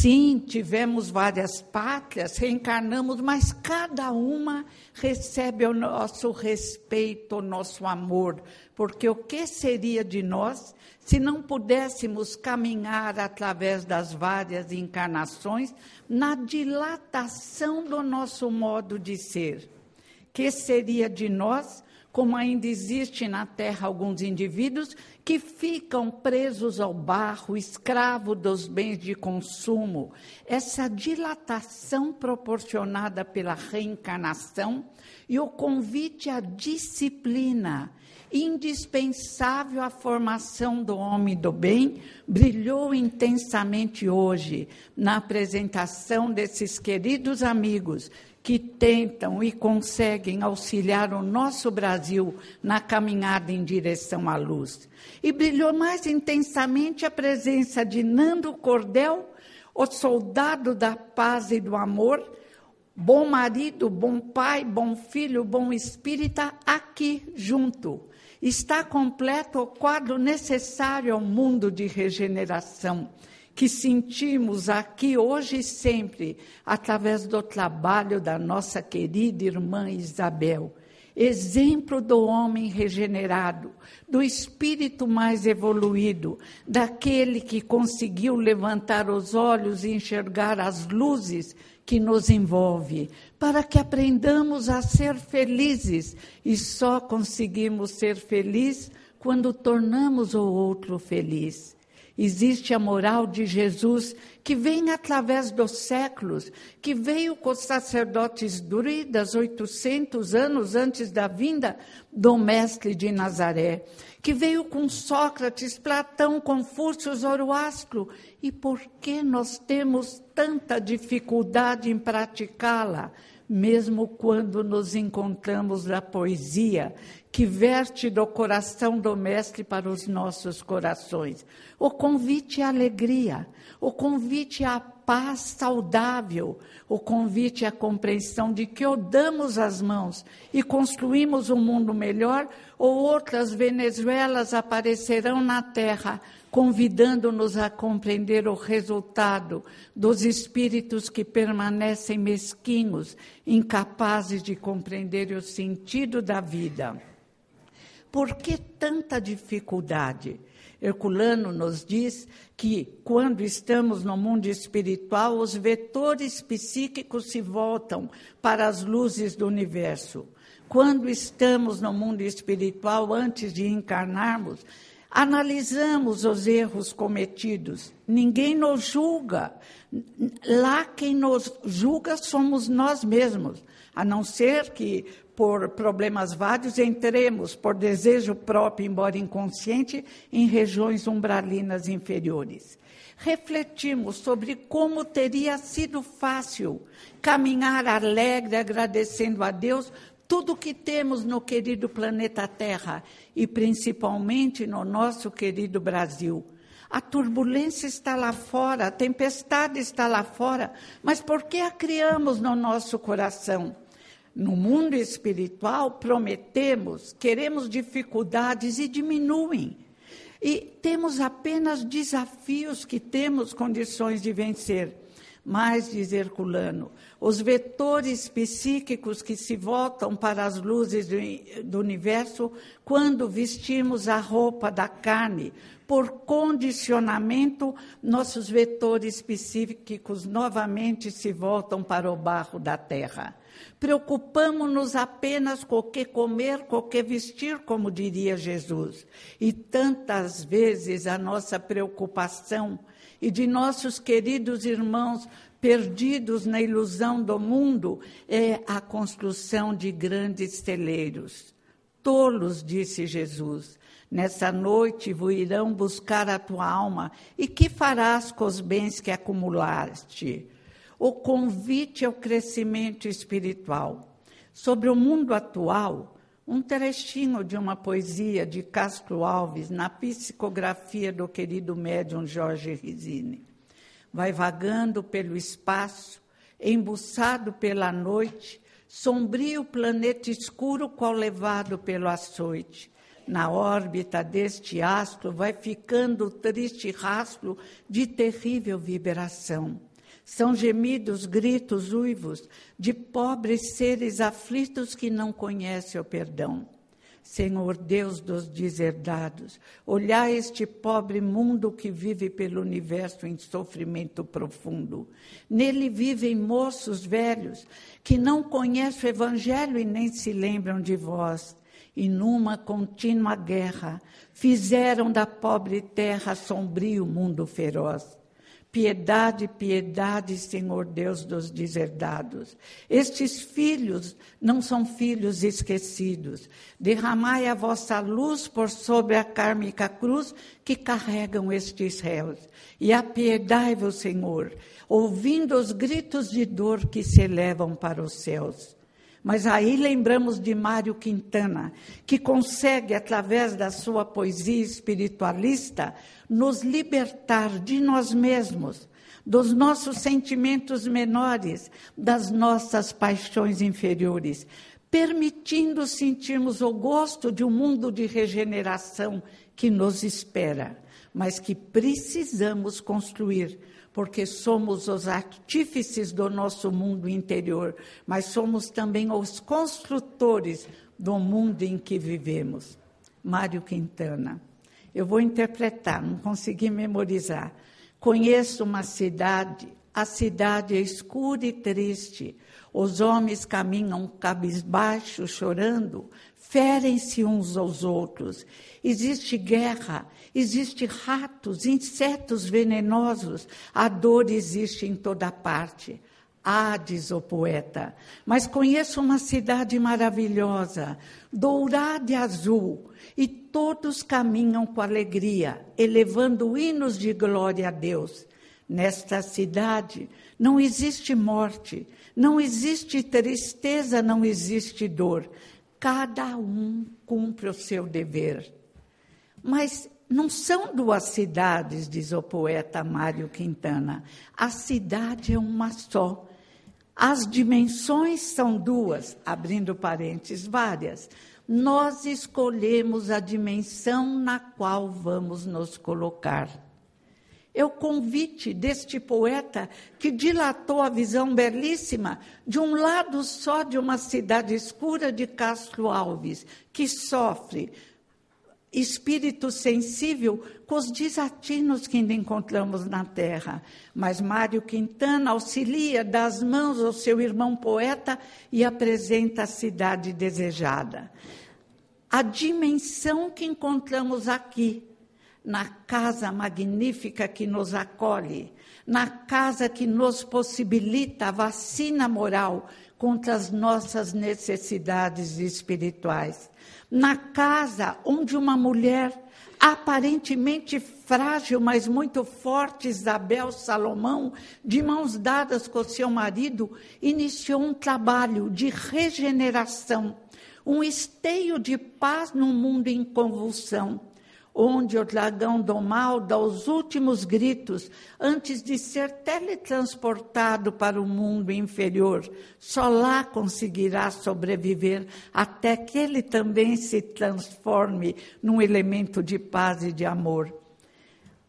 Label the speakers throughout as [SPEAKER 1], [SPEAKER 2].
[SPEAKER 1] Sim, tivemos várias pátrias, reencarnamos, mas cada uma recebe o nosso respeito, o nosso amor, porque o que seria de nós se não pudéssemos caminhar através das várias encarnações na dilatação do nosso modo de ser? Que seria de nós como ainda existe na Terra alguns indivíduos que ficam presos ao barro, escravo dos bens de consumo. Essa dilatação proporcionada pela reencarnação e o convite à disciplina, indispensável à formação do homem do bem, brilhou intensamente hoje na apresentação desses queridos amigos que tentam e conseguem auxiliar o nosso Brasil na caminhada em direção à luz. E brilhou mais intensamente a presença de Nando Cordel, o soldado da paz e do amor, bom marido, bom pai, bom filho, bom espírita, aqui junto. Está completo o quadro necessário ao mundo de regeneração que sentimos aqui hoje e sempre, através do trabalho da nossa querida irmã Isabel. Exemplo do homem regenerado, do espírito mais evoluído, daquele que conseguiu levantar os olhos e enxergar as luzes que nos envolve, para que aprendamos a ser felizes e só conseguimos ser felizes quando tornamos o outro feliz. Existe a moral de Jesus que vem através dos séculos, que veio com os sacerdotes druidas 800 anos antes da vinda do mestre de Nazaré, que veio com Sócrates, Platão, Confúcio, Zoroastro. E por que nós temos tanta dificuldade em praticá-la? Mesmo quando nos encontramos na poesia que verte do coração do Mestre para os nossos corações. O convite à alegria, o convite à paz saudável, o convite à compreensão de que ou damos as mãos e construímos um mundo melhor, ou outras Venezuelas aparecerão na terra convidando-nos a compreender o resultado dos espíritos que permanecem mesquinhos, incapazes de compreender o sentido da vida. Por que tanta dificuldade? Herculano nos diz que, quando estamos no mundo espiritual, os vetores psíquicos se voltam para as luzes do universo. Quando estamos no mundo espiritual, antes de encarnarmos, analisamos os erros cometidos. Ninguém nos julga. Lá quem nos julga somos nós mesmos, a não ser que por problemas vários entremos por desejo próprio, embora inconsciente, em regiões umbralinas inferiores. Refletimos sobre como teria sido fácil caminhar alegre, agradecendo a Deus tudo que temos no querido planeta Terra e principalmente no nosso querido Brasil. A turbulência está lá fora, a tempestade está lá fora, mas por que a criamos no nosso coração? No mundo espiritual, prometemos, queremos dificuldades e diminuem. E temos apenas desafios que temos condições de vencer. Mas, diz Herculano, os vetores psíquicos que se voltam para as luzes do, universo quando vestimos a roupa da carne, por condicionamento, nossos vetores psíquicos novamente se voltam para o barro da terra. Preocupamos-nos apenas com o que comer, com o que vestir, como diria Jesus. E tantas vezes a nossa preocupação e de nossos queridos irmãos perdidos na ilusão do mundo é a construção de grandes celeiros. Tolos, disse Jesus, nessa noite irão buscar a tua alma, e que farás com os bens que acumulaste? O convite ao crescimento espiritual. Sobre o mundo atual, um trechinho de uma poesia de Castro Alves na psicografia do querido médium Jorge Risini. Vai vagando pelo espaço, embuçado pela noite, sombrio planeta escuro qual levado pelo açoite. Na órbita deste astro vai ficando o triste rastro de terrível vibração. São gemidos, gritos, uivos de pobres seres aflitos que não conhecem o perdão. Senhor Deus dos deserdados, olhai este pobre mundo que vive pelo universo em sofrimento profundo. Nele vivem moços velhos que não conhecem o Evangelho e nem se lembram de vós. E numa contínua guerra fizeram da pobre terra sombrio mundo feroz. Piedade, piedade, Senhor Deus dos deserdados. Estes filhos não são filhos esquecidos. Derramai a vossa luz por sobre a kármica cruz que carregam estes réus. E apiedai-vos, Senhor, ouvindo os gritos de dor que se elevam para os céus. Mas aí lembramos de Mário Quintana, que consegue, através da sua poesia espiritualista, nos libertar de nós mesmos, dos nossos sentimentos menores, das nossas paixões inferiores, permitindo sentirmos o gosto de um mundo de regeneração que nos espera, mas que precisamos construir porque somos os artífices do nosso mundo interior, mas somos também os construtores do mundo em que vivemos. Mário Quintana. Eu vou interpretar, não consegui memorizar. Conheço uma cidade, a cidade é escura e triste. Os homens caminham cabisbaixos, chorando, ferem-se uns aos outros. Existe guerra, existe ratos, insetos venenosos, a dor existe em toda parte. Ah, diz o poeta, mas conheço uma cidade maravilhosa, dourada e azul, e todos caminham com alegria, elevando hinos de glória a Deus. Nesta cidade não existe morte, não existe tristeza, não existe dor. Cada um cumpre o seu dever. Mas não são duas cidades, diz o poeta Mário Quintana. A cidade é uma só. As dimensões são duas, abrindo parênteses, várias. Nós escolhemos a dimensão na qual vamos nos colocar. É o convite deste poeta que dilatou a visão belíssima de um lado só de uma cidade escura de Castro Alves, que sofre, espírito sensível com os desatinos que ainda encontramos na terra. Mas Mário Quintana auxilia das mãos ao seu irmão poeta e apresenta a cidade desejada. A dimensão que encontramos aqui, na casa magnífica que nos acolhe, na casa que nos possibilita a vacina moral contra as nossas necessidades espirituais na casa onde uma mulher aparentemente frágil, mas muito forte, Isabel Salomão, de mãos dadas com seu marido, iniciou um trabalho de regeneração, um esteio de paz num mundo em convulsão onde o dragão do mal dá os últimos gritos antes de ser teletransportado para o mundo inferior. Só lá conseguirá sobreviver até que ele também se transforme num elemento de paz e de amor.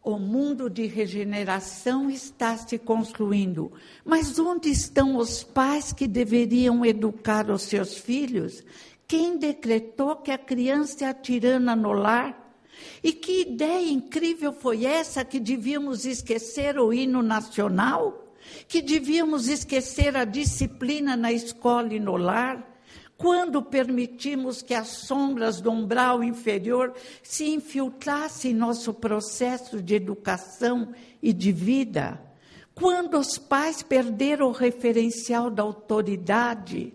[SPEAKER 1] O mundo de regeneração está se construindo, mas onde estão os pais que deveriam educar os seus filhos? Quem decretou que a criança é a tirana no lar? E que ideia incrível foi essa que devíamos esquecer o hino nacional? Que devíamos esquecer a disciplina na escola e no lar? Quando permitimos que as sombras do umbral inferior se infiltrassem em nosso processo de educação e de vida? Quando os pais perderam o referencial da autoridade?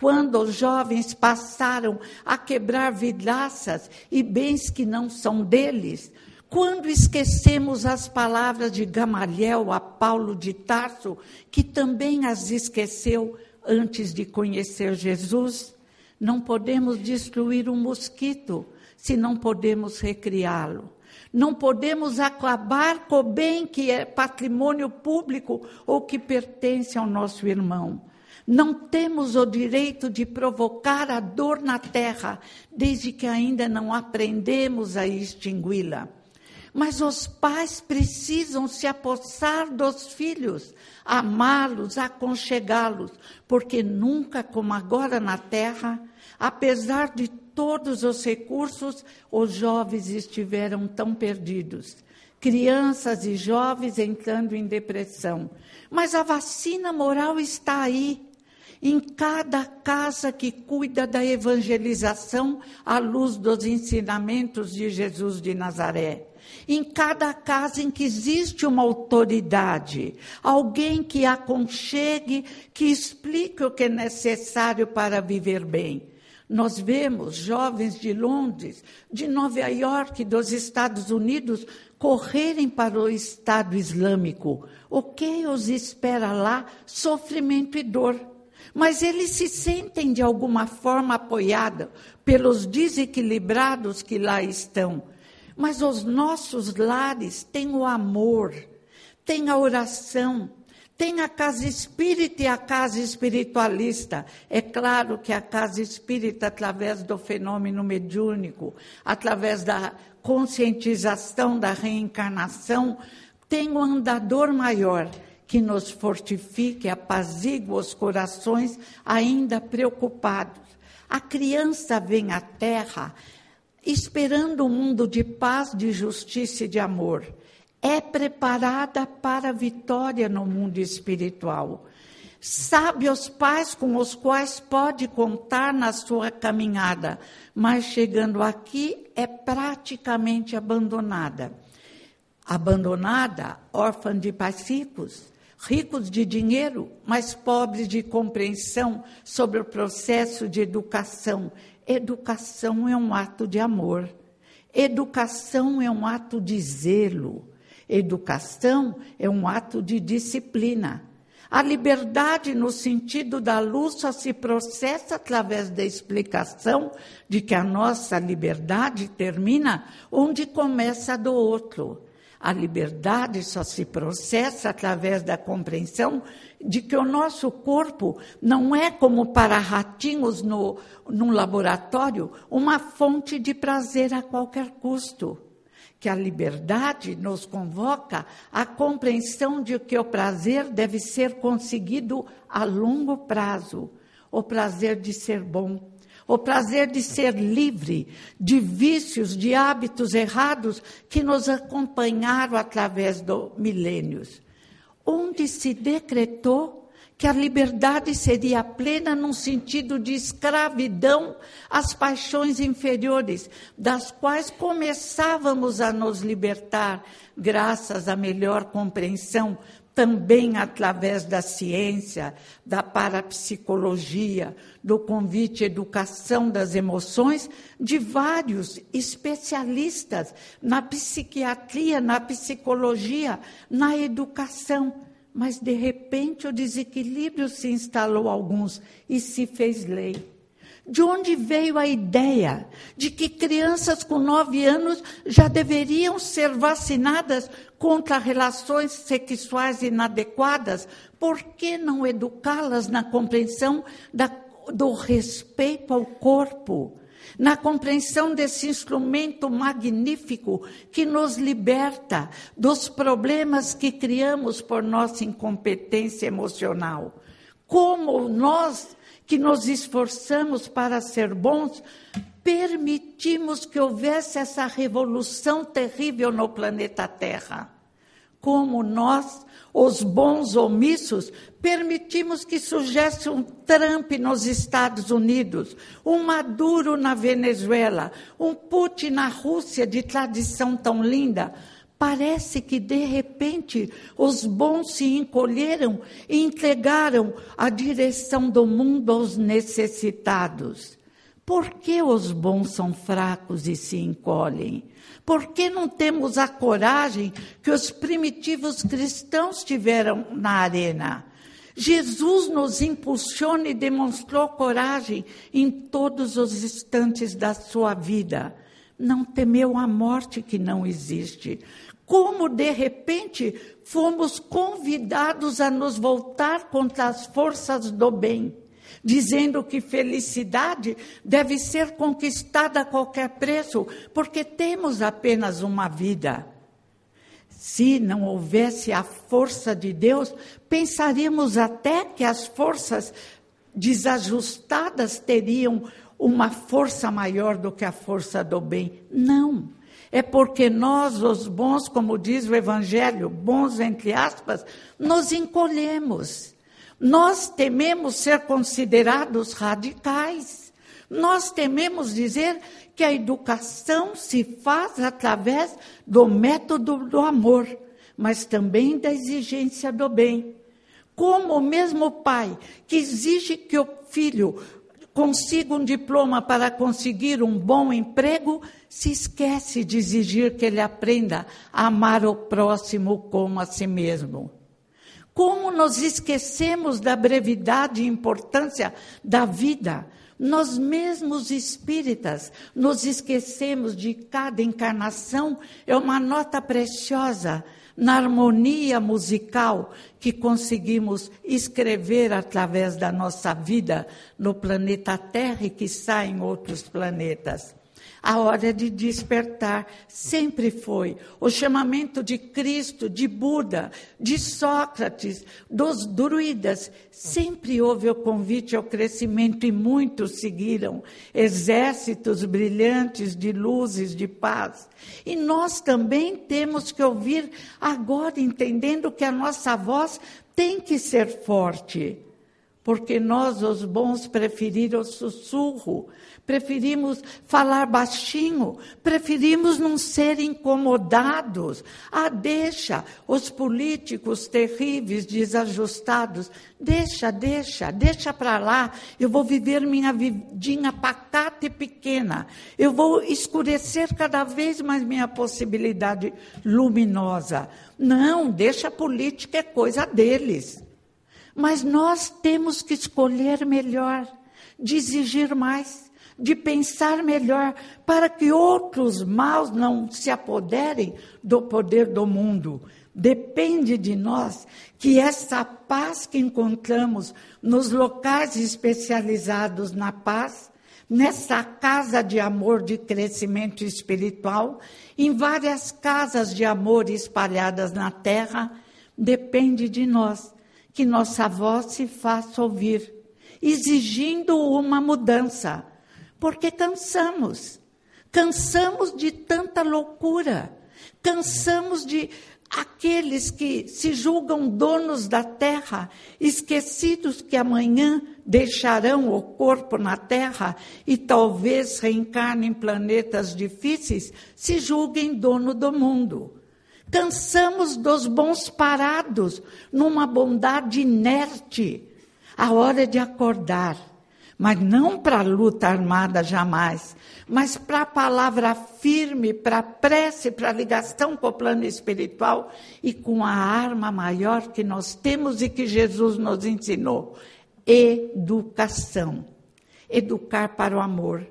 [SPEAKER 1] Quando os jovens passaram a quebrar vidraças e bens que não são deles, quando esquecemos as palavras de Gamaliel a Paulo de Tarso, que também as esqueceu antes de conhecer Jesus, não podemos destruir um mosquito se não podemos recriá-lo. Não podemos acabar com o bem que é patrimônio público ou que pertence ao nosso irmão. Não temos o direito de provocar a dor na terra, desde que ainda não aprendemos a extingui-la. Mas os pais precisam se apossar dos filhos, amá-los, aconchegá-los, porque nunca como agora na terra, apesar de todos os recursos, os jovens estiveram tão perdidos. Crianças e jovens entrando em depressão. Mas a vacina moral está aí em cada casa que cuida da evangelização à luz dos ensinamentos de Jesus de Nazaré. Em cada casa em que existe uma autoridade, alguém que aconchegue, que explique o que é necessário para viver bem. Nós vemos jovens de Londres, de Nova York, dos Estados Unidos, correrem para o Estado Islâmico. O que os espera lá? Sofrimento e dor mas eles se sentem de alguma forma apoiados pelos desequilibrados que lá estão. Mas os nossos lares têm o amor, têm a oração, tem a casa espírita e a casa espiritualista. É claro que a casa espírita, através do fenômeno mediúnico, através da conscientização da reencarnação, tem um andador maior que nos fortifique, apazigua os corações ainda preocupados. A criança vem à terra esperando um mundo de paz, de justiça e de amor. É preparada para a vitória no mundo espiritual. Sabe os pais com os quais pode contar na sua caminhada, mas chegando aqui é praticamente abandonada. Abandonada, órfã de pais ricos, de dinheiro, mas pobres de compreensão sobre o processo de educação. Educação é um ato de amor. Educação é um ato de zelo. Educação é um ato de disciplina. A liberdade, no sentido da luz, só se processa através da explicação de que a nossa liberdade termina onde começa a do outro. A liberdade só se processa através da compreensão de que o nosso corpo não é como para ratinhos no, num laboratório, uma fonte de prazer a qualquer custo. Que a liberdade nos convoca à compreensão de que o prazer deve ser conseguido a longo prazo, o prazer de ser bom, o prazer de ser livre de vícios, de hábitos errados que nos acompanharam através dos milênios, onde se decretou que a liberdade seria plena num sentido de escravidão às paixões inferiores, das quais começávamos a nos libertar graças à melhor compreensão também através da ciência, da parapsicologia, do convite Educação das Emoções, de vários especialistas na psiquiatria, na psicologia, na educação. Mas, de repente, o desequilíbrio se instalou alguns e se fez lei. De onde veio a ideia de que crianças com nove anos já deveriam ser vacinadas contra relações sexuais inadequadas? Por que não educá-las na compreensão da, do respeito ao corpo? na compreensão desse instrumento magnífico que nos liberta dos problemas que criamos por nossa incompetência emocional. Como nós que nos esforçamos para ser bons, permitimos que houvesse essa revolução terrível no planeta Terra. Como nós, os bons omissos, permitimos que surgisse um Trump nos Estados Unidos, um Maduro na Venezuela, um Putin na Rússia de tradição tão linda, Parece que, de repente, os bons se encolheram e entregaram a direção do mundo aos necessitados. Por que os bons são fracos e se encolhem? Por que não temos a coragem que os primitivos cristãos tiveram na arena? Jesus nos impulsiona e demonstrou coragem em todos os instantes da sua vida. Não temeu a morte que não existe como de repente fomos convidados a nos voltar contra as forças do bem, dizendo que felicidade deve ser conquistada a qualquer preço, porque temos apenas uma vida. Se não houvesse a força de Deus, pensaríamos até que as forças desajustadas teriam uma força maior do que a força do bem. Não. É porque nós, os bons, como diz o Evangelho, bons entre aspas, nos encolhemos. Nós tememos ser considerados radicais. Nós tememos dizer que a educação se faz através do método do amor, mas também da exigência do bem. Como o mesmo pai que exige que o filho consiga um diploma para conseguir um bom emprego, se esquece de exigir que ele aprenda a amar o próximo como a si mesmo. Como nos esquecemos da brevidade e importância da vida, nós mesmos espíritas nos esquecemos de cada encarnação. É uma nota preciosa na harmonia musical que conseguimos escrever através da nossa vida no planeta Terra e que sai em outros planetas. A hora de despertar sempre foi o chamamento de Cristo, de Buda, de Sócrates, dos druidas. Sempre houve o convite ao crescimento e muitos seguiram. Exércitos brilhantes de luzes, de paz. E nós também temos que ouvir agora, entendendo que a nossa voz tem que ser forte porque nós, os bons, preferimos o sussurro, preferimos falar baixinho, preferimos não ser incomodados. Ah, deixa os políticos terríveis, desajustados, deixa, deixa, deixa para lá. Eu vou viver minha vidinha pacata e pequena. Eu vou escurecer cada vez mais minha possibilidade luminosa. Não, deixa a política, é coisa deles. Mas nós temos que escolher melhor, de exigir mais, de pensar melhor, para que outros maus não se apoderem do poder do mundo. Depende de nós que essa paz que encontramos nos locais especializados na paz, nessa casa de amor de crescimento espiritual, em várias casas de amor espalhadas na terra, depende de nós que nossa voz se faça ouvir, exigindo uma mudança, porque cansamos. Cansamos de tanta loucura. Cansamos de aqueles que se julgam donos da terra, esquecidos que amanhã deixarão o corpo na terra e talvez reencarnem em planetas difíceis, se julguem dono do mundo. Cansamos dos bons parados numa bondade inerte. A hora de acordar, mas não para a luta armada jamais, mas para a palavra firme, para a prece, para a ligação com o plano espiritual e com a arma maior que nós temos e que Jesus nos ensinou: educação. Educar para o amor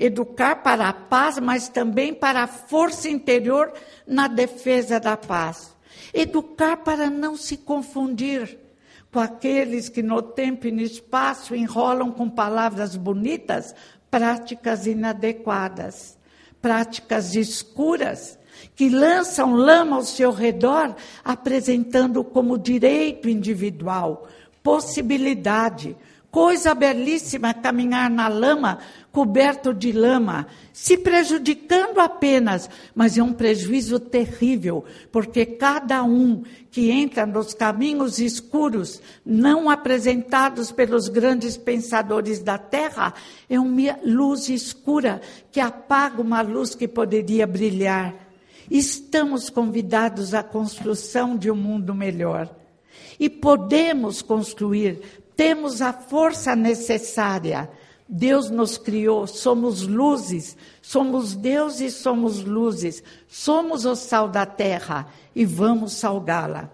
[SPEAKER 1] educar para a paz, mas também para a força interior na defesa da paz. Educar para não se confundir com aqueles que no tempo e no espaço enrolam com palavras bonitas práticas inadequadas, práticas escuras, que lançam lama ao seu redor, apresentando como direito individual, possibilidade, Coisa belíssima caminhar na lama, coberto de lama, se prejudicando apenas, mas é um prejuízo terrível, porque cada um que entra nos caminhos escuros, não apresentados pelos grandes pensadores da terra, é uma luz escura que apaga uma luz que poderia brilhar. Estamos convidados à construção de um mundo melhor. E podemos construir temos a força necessária. Deus nos criou, somos luzes, somos Deus e somos luzes, somos o sal da terra e vamos salgá-la.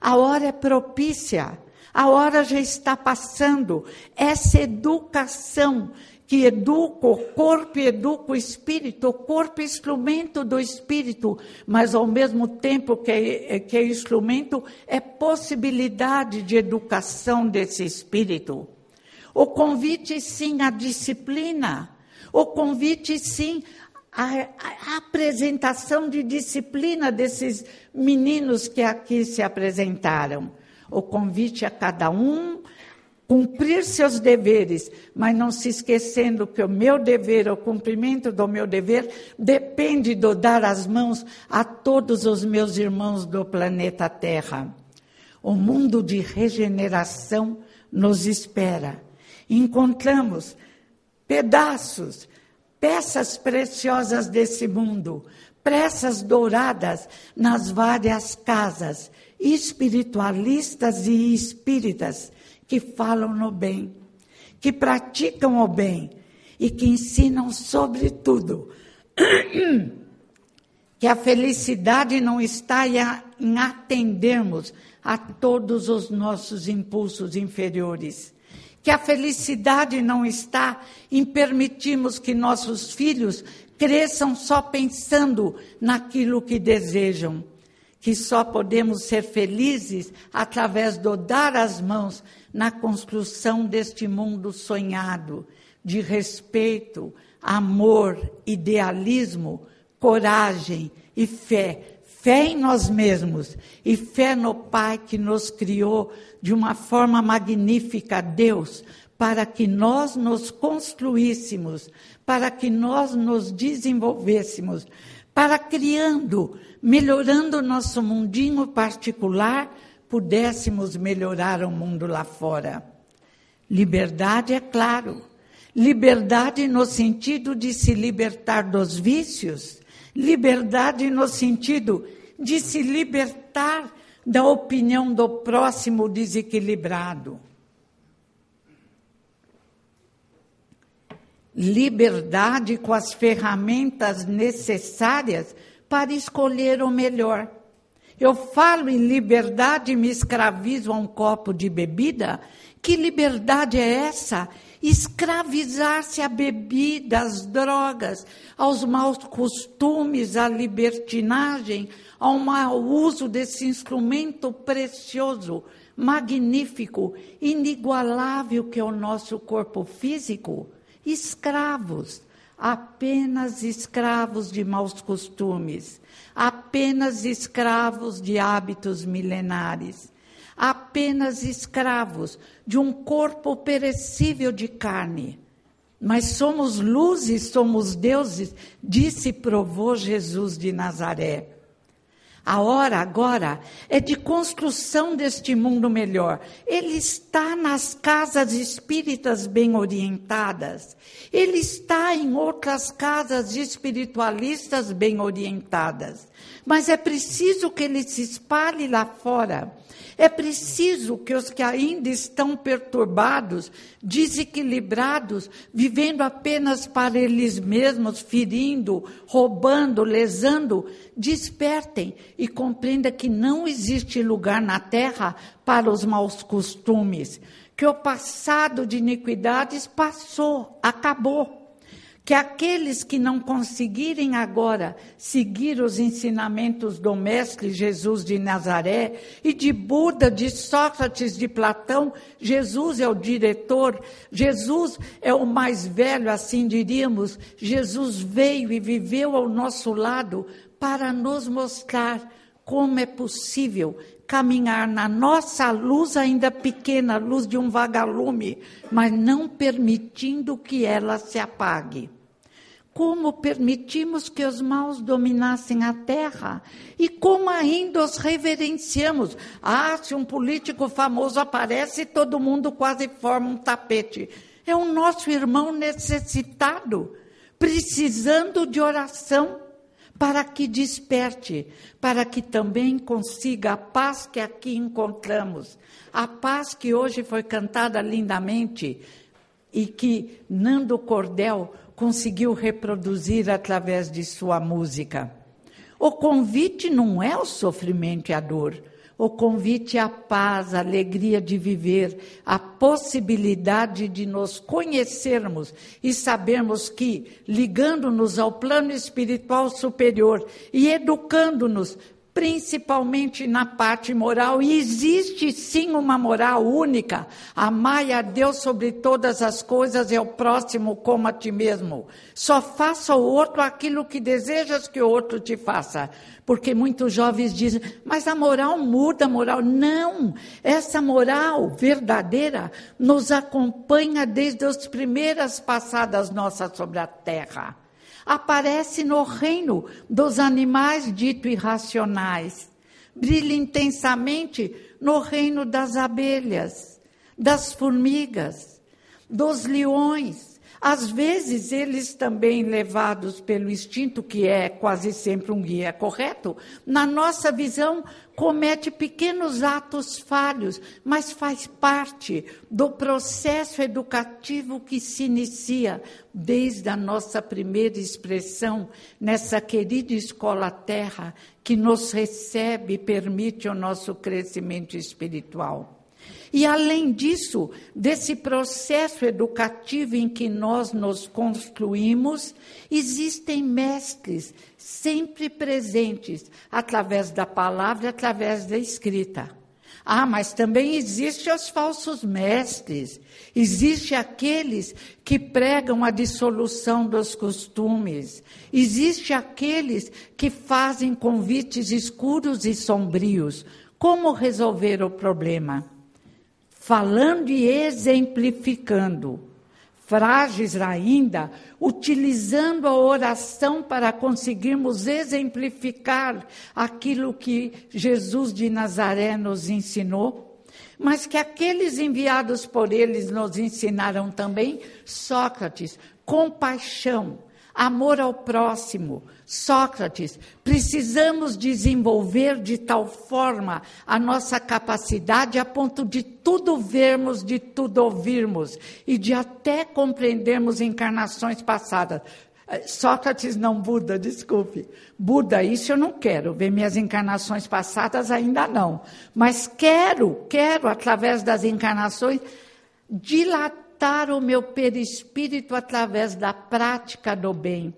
[SPEAKER 1] A hora é propícia, a hora já está passando. Essa educação que educa o corpo e educa o espírito, o corpo é instrumento do espírito, mas ao mesmo tempo que é, que é instrumento, é possibilidade de educação desse espírito. O convite, sim, à disciplina, o convite, sim, a, apresentação de disciplina desses meninos que aqui se apresentaram. O convite a cada um cumprir seus deveres, mas não se esquecendo que o meu dever, o cumprimento do meu dever, depende do dar as mãos a todos os meus irmãos do planeta Terra. O mundo de regeneração nos espera. Encontramos pedaços, peças preciosas desse mundo, peças douradas nas várias casas, espiritualistas e espíritas que falam no bem, que praticam o bem e que ensinam sobretudo que a felicidade não está em atendermos a todos os nossos impulsos inferiores. Que a felicidade não está em permitirmos que nossos filhos cresçam só pensando naquilo que desejam que só podemos ser felizes através do dar as mãos na construção deste mundo sonhado, de respeito, amor, idealismo, coragem e fé. Fé em nós mesmos e fé no Pai que nos criou de uma forma magnífica, Deus, para que nós nos construíssemos, para que nós nos desenvolvêssemos, para criando melhorando o nosso mundinho particular, pudéssemos melhorar o mundo lá fora. Liberdade, é claro. Liberdade no sentido de se libertar dos vícios, liberdade no sentido de se libertar da opinião do próximo desequilibrado. Liberdade com as ferramentas necessárias para escolher o melhor. Eu falo em liberdade e me escravizo a um copo de bebida? Que liberdade é essa? Escravizar-se à bebida, às drogas, aos maus costumes, à libertinagem, ao mau uso desse instrumento precioso, magnífico, inigualável que é o nosso corpo físico? Escravos apenas escravos de maus costumes, apenas escravos de hábitos milenares, apenas escravos de um corpo perecível de carne. Mas somos luz e somos deuses, disse e provou Jesus de Nazaré. A hora agora é de construção deste mundo melhor. Ele está nas casas espíritas bem orientadas. Ele está em outras casas espiritualistas bem orientadas. Mas é preciso que ele se espalhe lá fora. É preciso que os que ainda estão perturbados, desequilibrados, vivendo apenas para eles mesmos, ferindo, roubando, lesando, despertem e compreendam que não existe lugar na terra para os maus costumes, que o passado de iniquidades passou, acabou que aqueles que não conseguirem agora seguir os ensinamentos do Mestre Jesus de Nazaré e de Buda, de Sócrates, de Platão, Jesus é o diretor, Jesus é o mais velho, assim diríamos. Jesus veio e viveu ao nosso lado para nos mostrar como é possível caminhar na nossa luz ainda pequena, luz de um vagalume, mas não permitindo que ela se apague como permitimos que os maus dominassem a terra e como ainda os reverenciamos. Ah, se um político famoso aparece, todo mundo quase forma um tapete. É o nosso irmão necessitado, precisando de oração para que desperte, para que também consiga a paz que aqui encontramos, a paz que hoje foi cantada lindamente e que Nando Cordel conseguiu reproduzir através de sua música. O convite não é o sofrimento e a dor. O convite é a paz, a alegria de viver, a possibilidade de nos conhecermos e sabermos que, ligando-nos ao plano espiritual superior e educando-nos principalmente na parte moral, e existe sim uma moral única. Amai a Deus sobre todas as coisas e ao próximo como a ti mesmo. Só faça ao outro aquilo que desejas que o outro te faça. Porque muitos jovens dizem, mas a moral muda, a moral. Não! Essa moral verdadeira nos acompanha desde as primeiras passadas nossas sobre a terra aparece no reino dos animais dito irracionais, brilha intensamente no reino das abelhas, das formigas, dos leões. Às vezes, eles também levados pelo instinto, que é quase sempre um guia correto, na nossa visão, comete pequenos atos falhos, mas faz parte do processo educativo que se inicia desde a nossa primeira expressão nessa querida escola terra que nos recebe e permite o nosso crescimento espiritual. E além disso, desse processo educativo em que nós nos construímos, existem mestres sempre presentes através da palavra, através da escrita. Ah, mas também existem os falsos mestres. Existem aqueles que pregam a dissolução dos costumes. Existem aqueles que fazem convites escuros e sombrios. Como resolver o problema? Falando e exemplificando. Frágeis ainda, utilizando a oração para conseguirmos exemplificar aquilo que Jesus de Nazaré nos ensinou, mas que aqueles enviados por eles nos ensinaram também, Sócrates, compaixão, amor ao próximo. Sócrates, precisamos desenvolver de tal forma a nossa capacidade a ponto de tudo vermos, de tudo ouvirmos e de até compreendermos encarnações passadas. Eh, Sócrates não Buda, desculpe. Buda, isso eu não quero. Ver minhas encarnações passadas ainda não. Mas quero, quero, através das encarnações, dilatar alimentar o meu perispírito através da prática do bem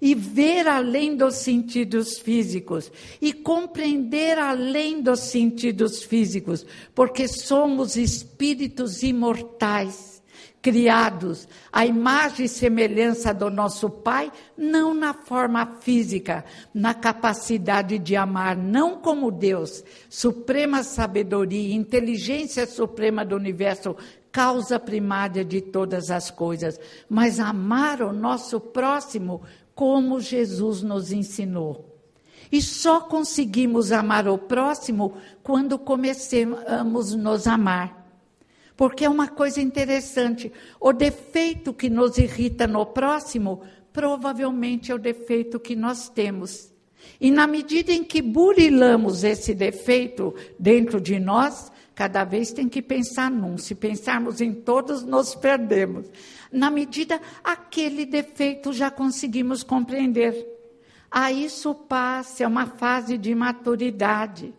[SPEAKER 1] e ver além dos sentidos físicos e compreender além dos sentidos físicos, porque somos espíritos imortais, criados à imagem e semelhança do nosso Pai, não na forma física, na capacidade de amar, não como Deus, suprema sabedoria, inteligência suprema do universo, causa primária de todas as coisas, mas amar o nosso próximo como Jesus nos ensinou. E só conseguimos amar o próximo quando começamos a nos amar. Porque é uma coisa interessante, o defeito que nos irrita no próximo, provavelmente é o defeito que nós temos. E na medida em que burilamos esse defeito dentro de nós, Cada vez tem que pensar num. Se pensarmos em todos, nos perdemos. Na medida aquele defeito já conseguimos compreender. A isso passa, é uma fase de maturidade.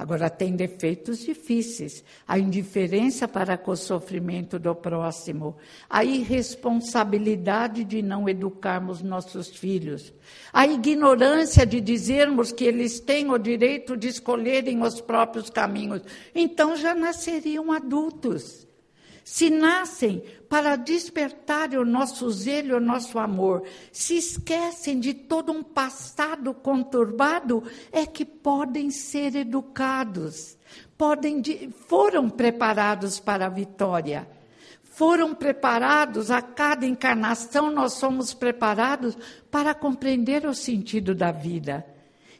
[SPEAKER 1] Agora, tem defeitos difíceis. A indiferença para com o sofrimento do próximo, a irresponsabilidade de não educarmos nossos filhos, a ignorância de dizermos que eles têm o direito de escolherem os próprios caminhos. Então, já nasceriam adultos. Se nascem para despertar o nosso zelo, o nosso amor, se esquecem de todo um passado conturbado, é que podem ser educados, podem foram preparados para a vitória. Foram preparados, a cada encarnação nós somos preparados para compreender o sentido da vida,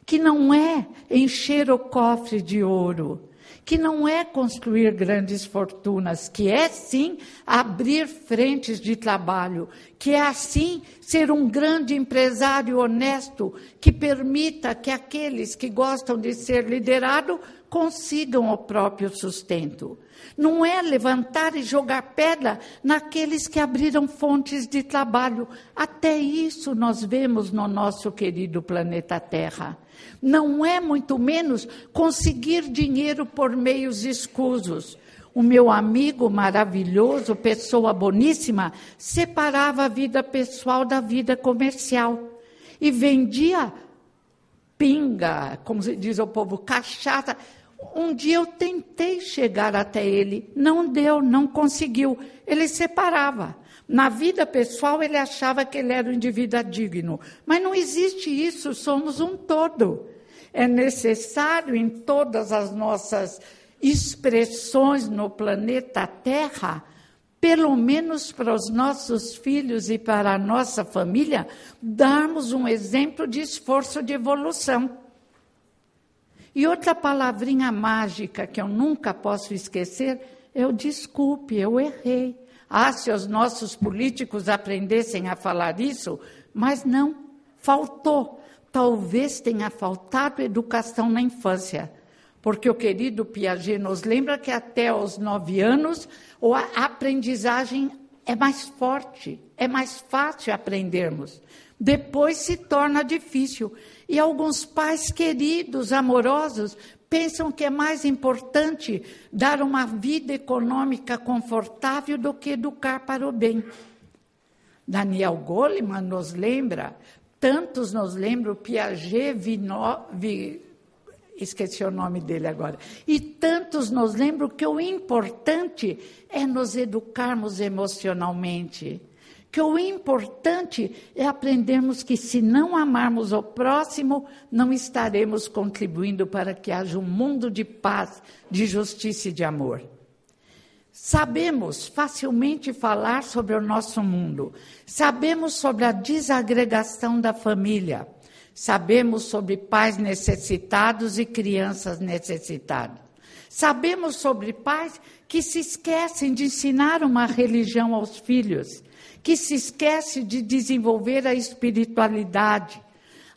[SPEAKER 1] que não é encher o cofre de ouro, que não é construir grandes fortunas, que é sim abrir frentes de trabalho, que é assim ser um grande empresário honesto que permita que aqueles que gostam de ser liderado consigam o próprio sustento. Não é levantar e jogar pedra naqueles que abriram fontes de trabalho. Até isso nós vemos no nosso querido planeta Terra. Não é muito menos conseguir dinheiro por meios escusos. O meu amigo maravilhoso, pessoa boníssima, separava a vida pessoal da vida comercial e vendia pinga, como diz o povo, cachaça. Um dia eu tentei chegar até ele, não deu, não conseguiu. Ele separava. Na vida pessoal, ele achava que ele era um indivíduo digno. Mas não existe isso, somos um todo. É necessário em todas as nossas expressões no planeta Terra, pelo menos para os nossos filhos e para a nossa família, darmos um exemplo de esforço de evolução. E outra palavrinha mágica que eu nunca posso esquecer é o desculpe, eu errei. Ah, se os nossos políticos aprendessem a falar isso, mas não, faltou. Talvez tenha faltado educação na infância, porque o querido Piaget nos lembra que até os nove anos a aprendizagem é mais forte, é mais fácil aprendermos. Depois se torna difícil. E alguns pais queridos, amorosos, pensam que é mais importante dar uma vida econômica confortável do que educar para o bem. Daniel Goleman nos lembra, tantos nos lembram, Piaget, Vino, Vi, esqueci o nome dele agora, e tantos nos lembram que o importante é nos educarmos emocionalmente que o importante é aprendermos que, se não amarmos o próximo, não estaremos contribuindo para que haja um mundo de paz, de justiça e de amor. Sabemos facilmente falar sobre o nosso mundo, sabemos sobre a desagregação da família, sabemos sobre pais necessitados e crianças necessitadas. Sabemos sobre pais que se esquecem de ensinar uma religião aos filhos que se esquece de desenvolver a espiritualidade.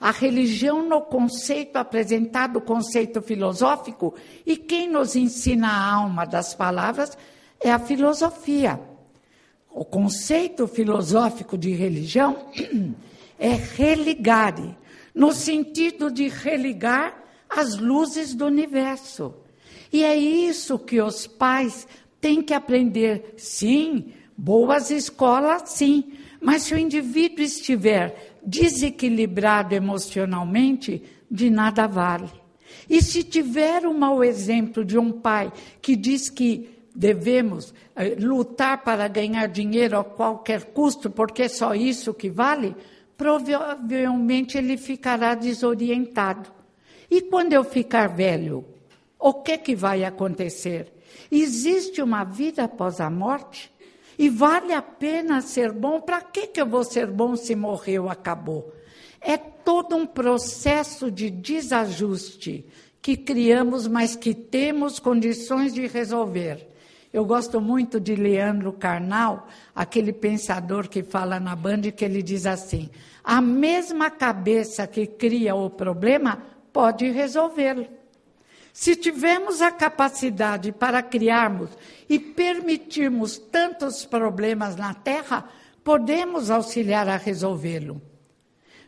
[SPEAKER 1] A religião no conceito apresentado, o conceito filosófico, e quem nos ensina a alma das palavras é a filosofia. O conceito filosófico de religião é religare, no sentido de religar as luzes do universo. E é isso que os pais têm que aprender, sim, Boas escolas, sim, mas se o indivíduo estiver desequilibrado emocionalmente, de nada vale. E se tiver um mau exemplo de um pai que diz que devemos eh, lutar para ganhar dinheiro a qualquer custo, porque é só isso que vale, provavelmente ele ficará desorientado. E quando eu ficar velho, o que, que vai acontecer? Existe uma vida após a morte? E vale a pena ser bom? Para que, que eu vou ser bom se morreu, acabou? É todo um processo de desajuste que criamos, mas que temos condições de resolver. Eu gosto muito de Leandro Carnal, aquele pensador que fala na Band, que ele diz assim: a mesma cabeça que cria o problema pode resolvê-lo. Se tivermos a capacidade para criarmos e permitirmos tantos problemas na Terra, podemos auxiliar a resolvê-lo.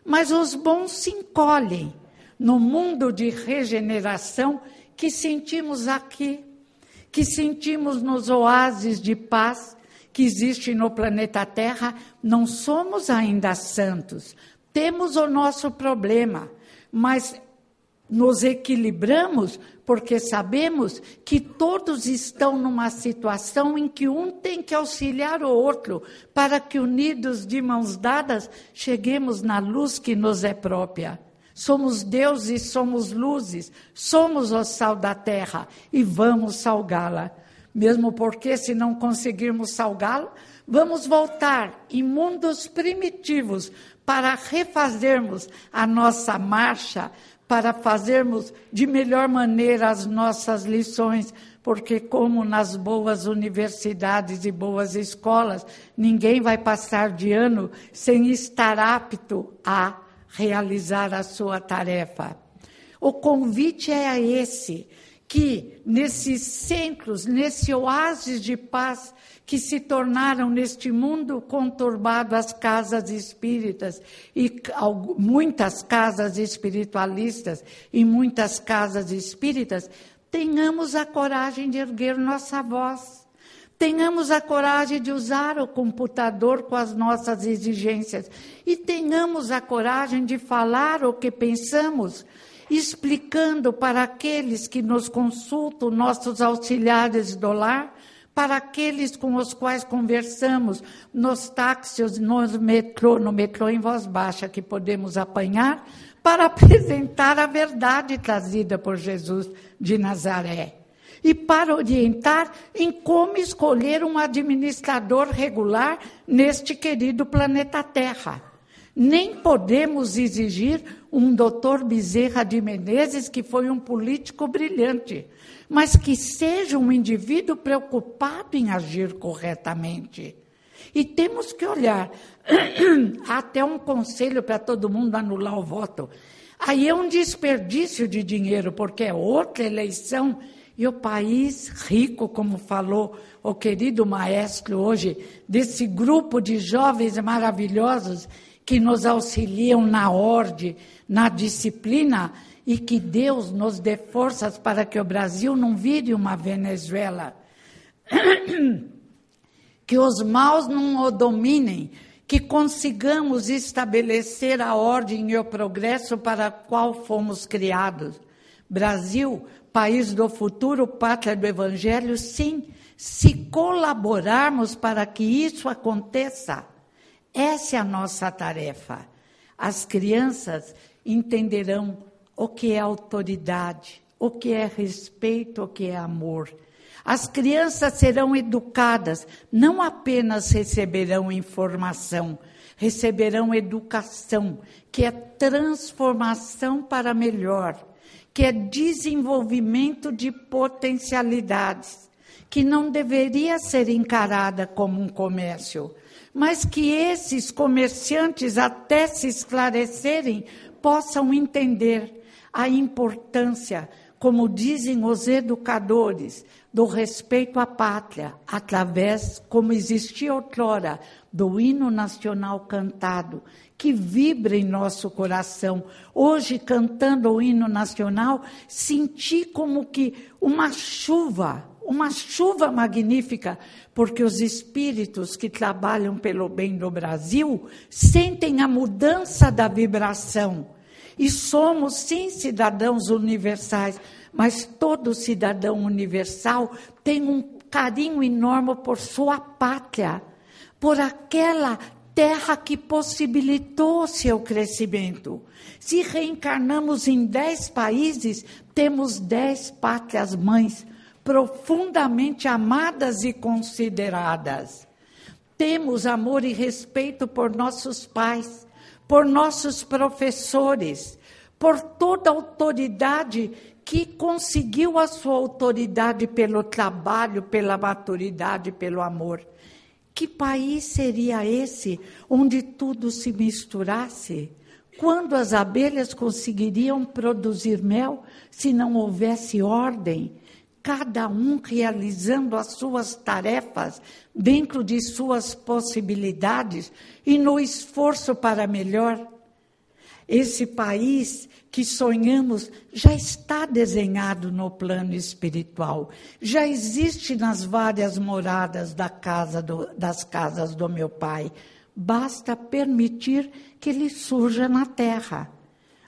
[SPEAKER 1] Mas os bons se encolhem no mundo de regeneração que sentimos aqui, que sentimos nos oásis de paz que existe no planeta Terra. Não somos ainda santos, temos o nosso problema, mas nos equilibramos porque sabemos que todos estão numa situação em que um tem que auxiliar o outro, para que unidos de mãos dadas cheguemos na luz que nos é própria. Somos Deus e somos luzes, somos o sal da terra e vamos salgá-la. Mesmo porque, se não conseguirmos salgá-la, vamos voltar em mundos primitivos para refazermos a nossa marcha para fazermos de melhor maneira as nossas lições, porque, como nas boas universidades e boas escolas, ninguém vai passar de ano sem estar apto a realizar a sua tarefa. O convite é esse, que nesses centros, nesse oásis de paz, que se tornaram neste mundo conturbado as casas espíritas e muitas casas espiritualistas e muitas casas espíritas, tenhamos a coragem de erguer nossa voz. Tenhamos a coragem de usar o computador com as nossas exigências e tenhamos a coragem de falar o que pensamos explicando para aqueles que nos consultam, nossos auxiliares do lar, para aqueles com os quais conversamos nos táxis, no metrô, no metrô em voz baixa, que podemos apanhar, para apresentar a verdade trazida por Jesus de Nazaré. E para orientar em como escolher um administrador regular neste querido planeta Terra. Nem podemos exigir um doutor Bezerra de Menezes, que foi um político brilhante, mas que seja um indivíduo preocupado em agir corretamente. E temos que olhar. Até um conselho para todo mundo anular o voto. Aí é um desperdício de dinheiro, porque é outra eleição. E o país rico, como falou o querido maestro hoje, desse grupo de jovens maravilhosos que nos auxiliam na ordem, na disciplina, e que Deus nos dê forças para que o Brasil não vire uma Venezuela. que os maus não o dominem, que consigamos estabelecer a ordem e o progresso para qual fomos criados. Brasil, país do futuro, pátria do Evangelho, sim, se colaborarmos para que isso aconteça. Essa é a nossa tarefa. As crianças entenderão o que é autoridade, o que é respeito, o que é amor. As crianças serão educadas, não apenas receberão informação, receberão educação, que é transformação para melhor, que é desenvolvimento de potencialidades, que não deveria ser encarada como um comércio, mas que esses comerciantes, até se esclarecerem, possam entender a importância, como dizem os educadores, do respeito à pátria, através, como existia outrora, do hino nacional cantado, que vibra em nosso coração. Hoje, cantando o hino nacional, senti como que uma chuva, uma chuva magnífica, porque os espíritos que trabalham pelo bem do Brasil sentem a mudança da vibração. E somos, sim, cidadãos universais, mas todo cidadão universal tem um carinho enorme por sua pátria, por aquela terra que possibilitou seu crescimento. Se reencarnamos em dez países, temos dez pátrias mães profundamente amadas e consideradas. Temos amor e respeito por nossos pais, por nossos professores, por toda autoridade que conseguiu a sua autoridade pelo trabalho, pela maturidade, pelo amor. Que país seria esse onde tudo se misturasse? Quando as abelhas conseguiriam produzir mel se não houvesse ordem? Cada um realizando as suas tarefas dentro de suas possibilidades e no esforço para melhor. Esse país que sonhamos já está desenhado no plano espiritual, já existe nas várias moradas da casa do, das casas do meu pai. Basta permitir que ele surja na terra.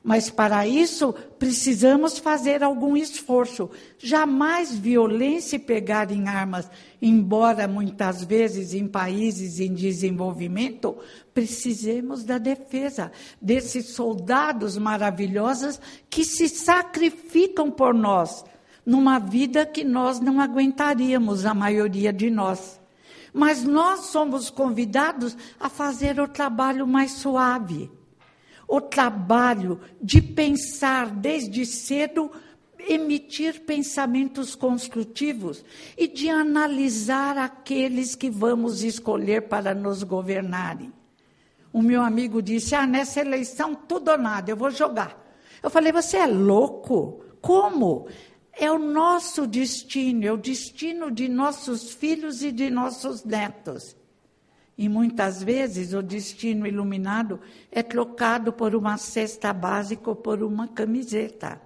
[SPEAKER 1] Mas para isso precisamos fazer algum esforço. Jamais violência e pegar em armas, embora muitas vezes em países em desenvolvimento, precisemos da defesa desses soldados maravilhosos que se sacrificam por nós numa vida que nós não aguentaríamos, a maioria de nós. Mas nós somos convidados a fazer o trabalho mais suave o trabalho de pensar desde cedo, emitir pensamentos construtivos e de analisar aqueles que vamos escolher para nos governarem. O meu amigo disse: Ah, nessa eleição tudo ou nada, eu vou jogar. Eu falei: Você é louco? Como? É o nosso destino, é o destino de nossos filhos e de nossos netos. E muitas vezes o destino iluminado é trocado por uma cesta básica ou por uma camiseta.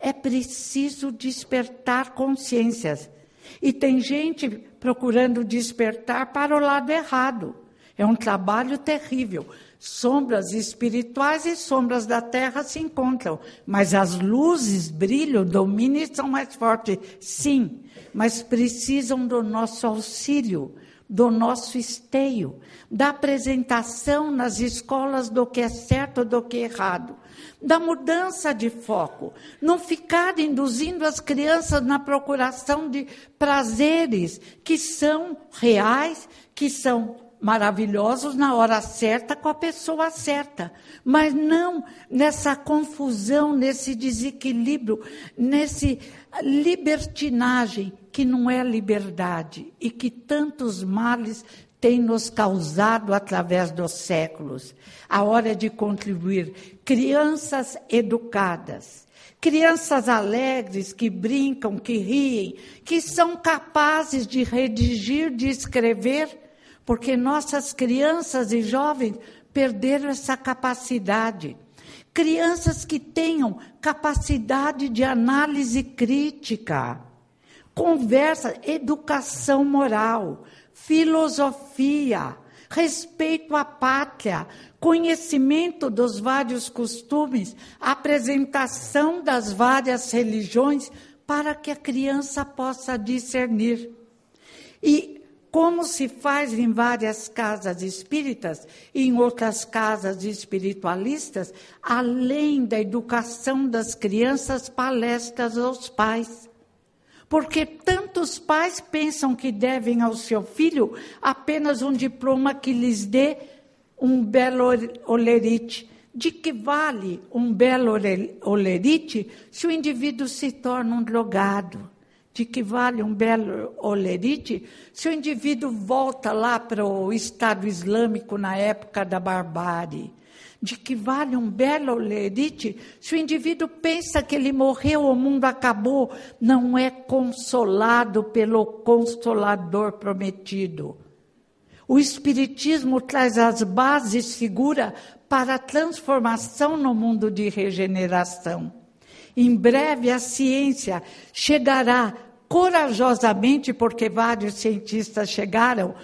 [SPEAKER 1] É preciso despertar consciências. E tem gente procurando despertar para o lado errado. É um trabalho terrível. Sombras espirituais e sombras da terra se encontram, mas as luzes brilham, dominam e são mais fortes. Sim, mas precisam do nosso auxílio, do nosso esteio, da apresentação nas escolas do que é certo do que é errado, da mudança de foco, não ficar induzindo as crianças na procuração de prazeres que são reais, que são maravilhosos na hora certa com a pessoa certa, mas não nessa confusão, nesse desequilíbrio, nesse libertinagem que não é liberdade e que tantos males tem nos causado através dos séculos. A hora de contribuir. Crianças educadas, crianças alegres que brincam, que riem, que são capazes de redigir, de escrever porque nossas crianças e jovens perderam essa capacidade. Crianças que tenham capacidade de análise crítica, conversa, educação moral, filosofia, respeito à pátria, conhecimento dos vários costumes, apresentação das várias religiões, para que a criança possa discernir. E como se faz em várias casas espíritas e em outras casas espiritualistas, além da educação das crianças, palestras aos pais. Porque tantos pais pensam que devem ao seu filho apenas um diploma que lhes dê um belo olerite. De que vale um belo olerite se o indivíduo se torna um drogado? De que vale um belo olerite se o indivíduo volta lá para o Estado Islâmico na época da barbárie. De que vale um belo olerite se o indivíduo pensa que ele morreu, o mundo acabou, não é consolado pelo consolador prometido. O Espiritismo traz as bases figura para a transformação no mundo de regeneração. Em breve a ciência chegará corajosamente, porque vários cientistas chegaram,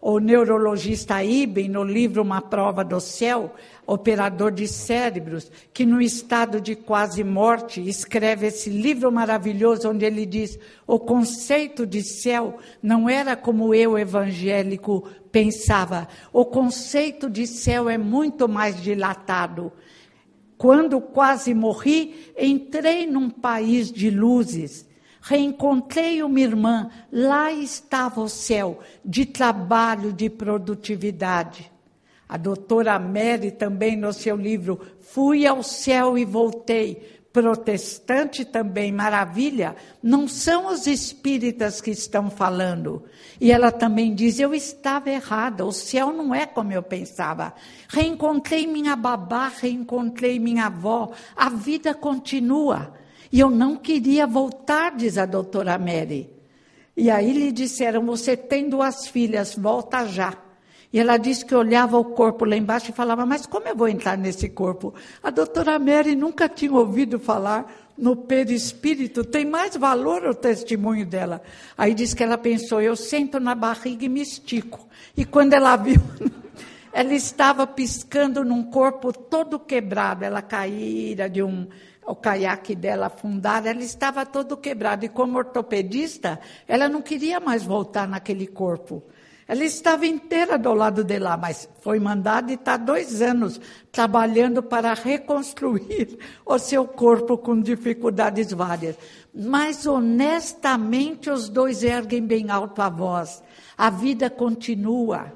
[SPEAKER 1] o neurologista Iben, no livro Uma Prova do Céu, operador de cérebros, que no estado de quase morte escreve esse livro maravilhoso onde ele diz: o conceito de céu não era como eu, evangélico, pensava. O conceito de céu é muito mais dilatado. Quando quase morri, entrei num país de luzes Reencontrei uma irmã, lá estava o céu, de trabalho, de produtividade. A doutora Mary também no seu livro Fui ao céu e voltei, protestante também, maravilha, não são os espíritas que estão falando. E ela também diz: Eu estava errada, o céu não é como eu pensava. Reencontrei minha babá, reencontrei minha avó, a vida continua. E eu não queria voltar, diz a doutora Mary. E aí lhe disseram: Você tem duas filhas, volta já. E ela disse que olhava o corpo lá embaixo e falava: Mas como eu vou entrar nesse corpo? A doutora Mary nunca tinha ouvido falar no perispírito, tem mais valor o testemunho dela. Aí diz que ela pensou: Eu sento na barriga e me estico. E quando ela viu. ela estava piscando num corpo todo quebrado, ela caíra de um o caiaque dela afundar, ela estava todo quebrado. E como ortopedista, ela não queria mais voltar naquele corpo. Ela estava inteira do lado de lá, mas foi mandada e está dois anos trabalhando para reconstruir o seu corpo com dificuldades várias. Mas honestamente os dois erguem bem alto a voz. A vida continua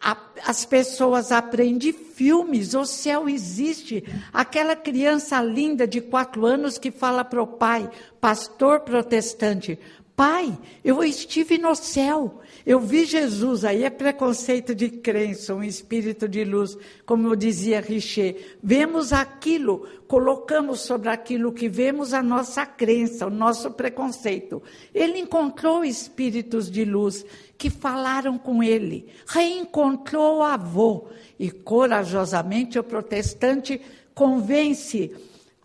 [SPEAKER 1] a, as pessoas aprendem filmes, o céu existe. Aquela criança linda de quatro anos que fala para o pai, pastor protestante, pai, eu estive no céu, eu vi Jesus, aí é preconceito de crença, um espírito de luz, como dizia Richer. Vemos aquilo, colocamos sobre aquilo que vemos a nossa crença, o nosso preconceito. Ele encontrou espíritos de luz que falaram com ele, reencontrou o avô e corajosamente o protestante convence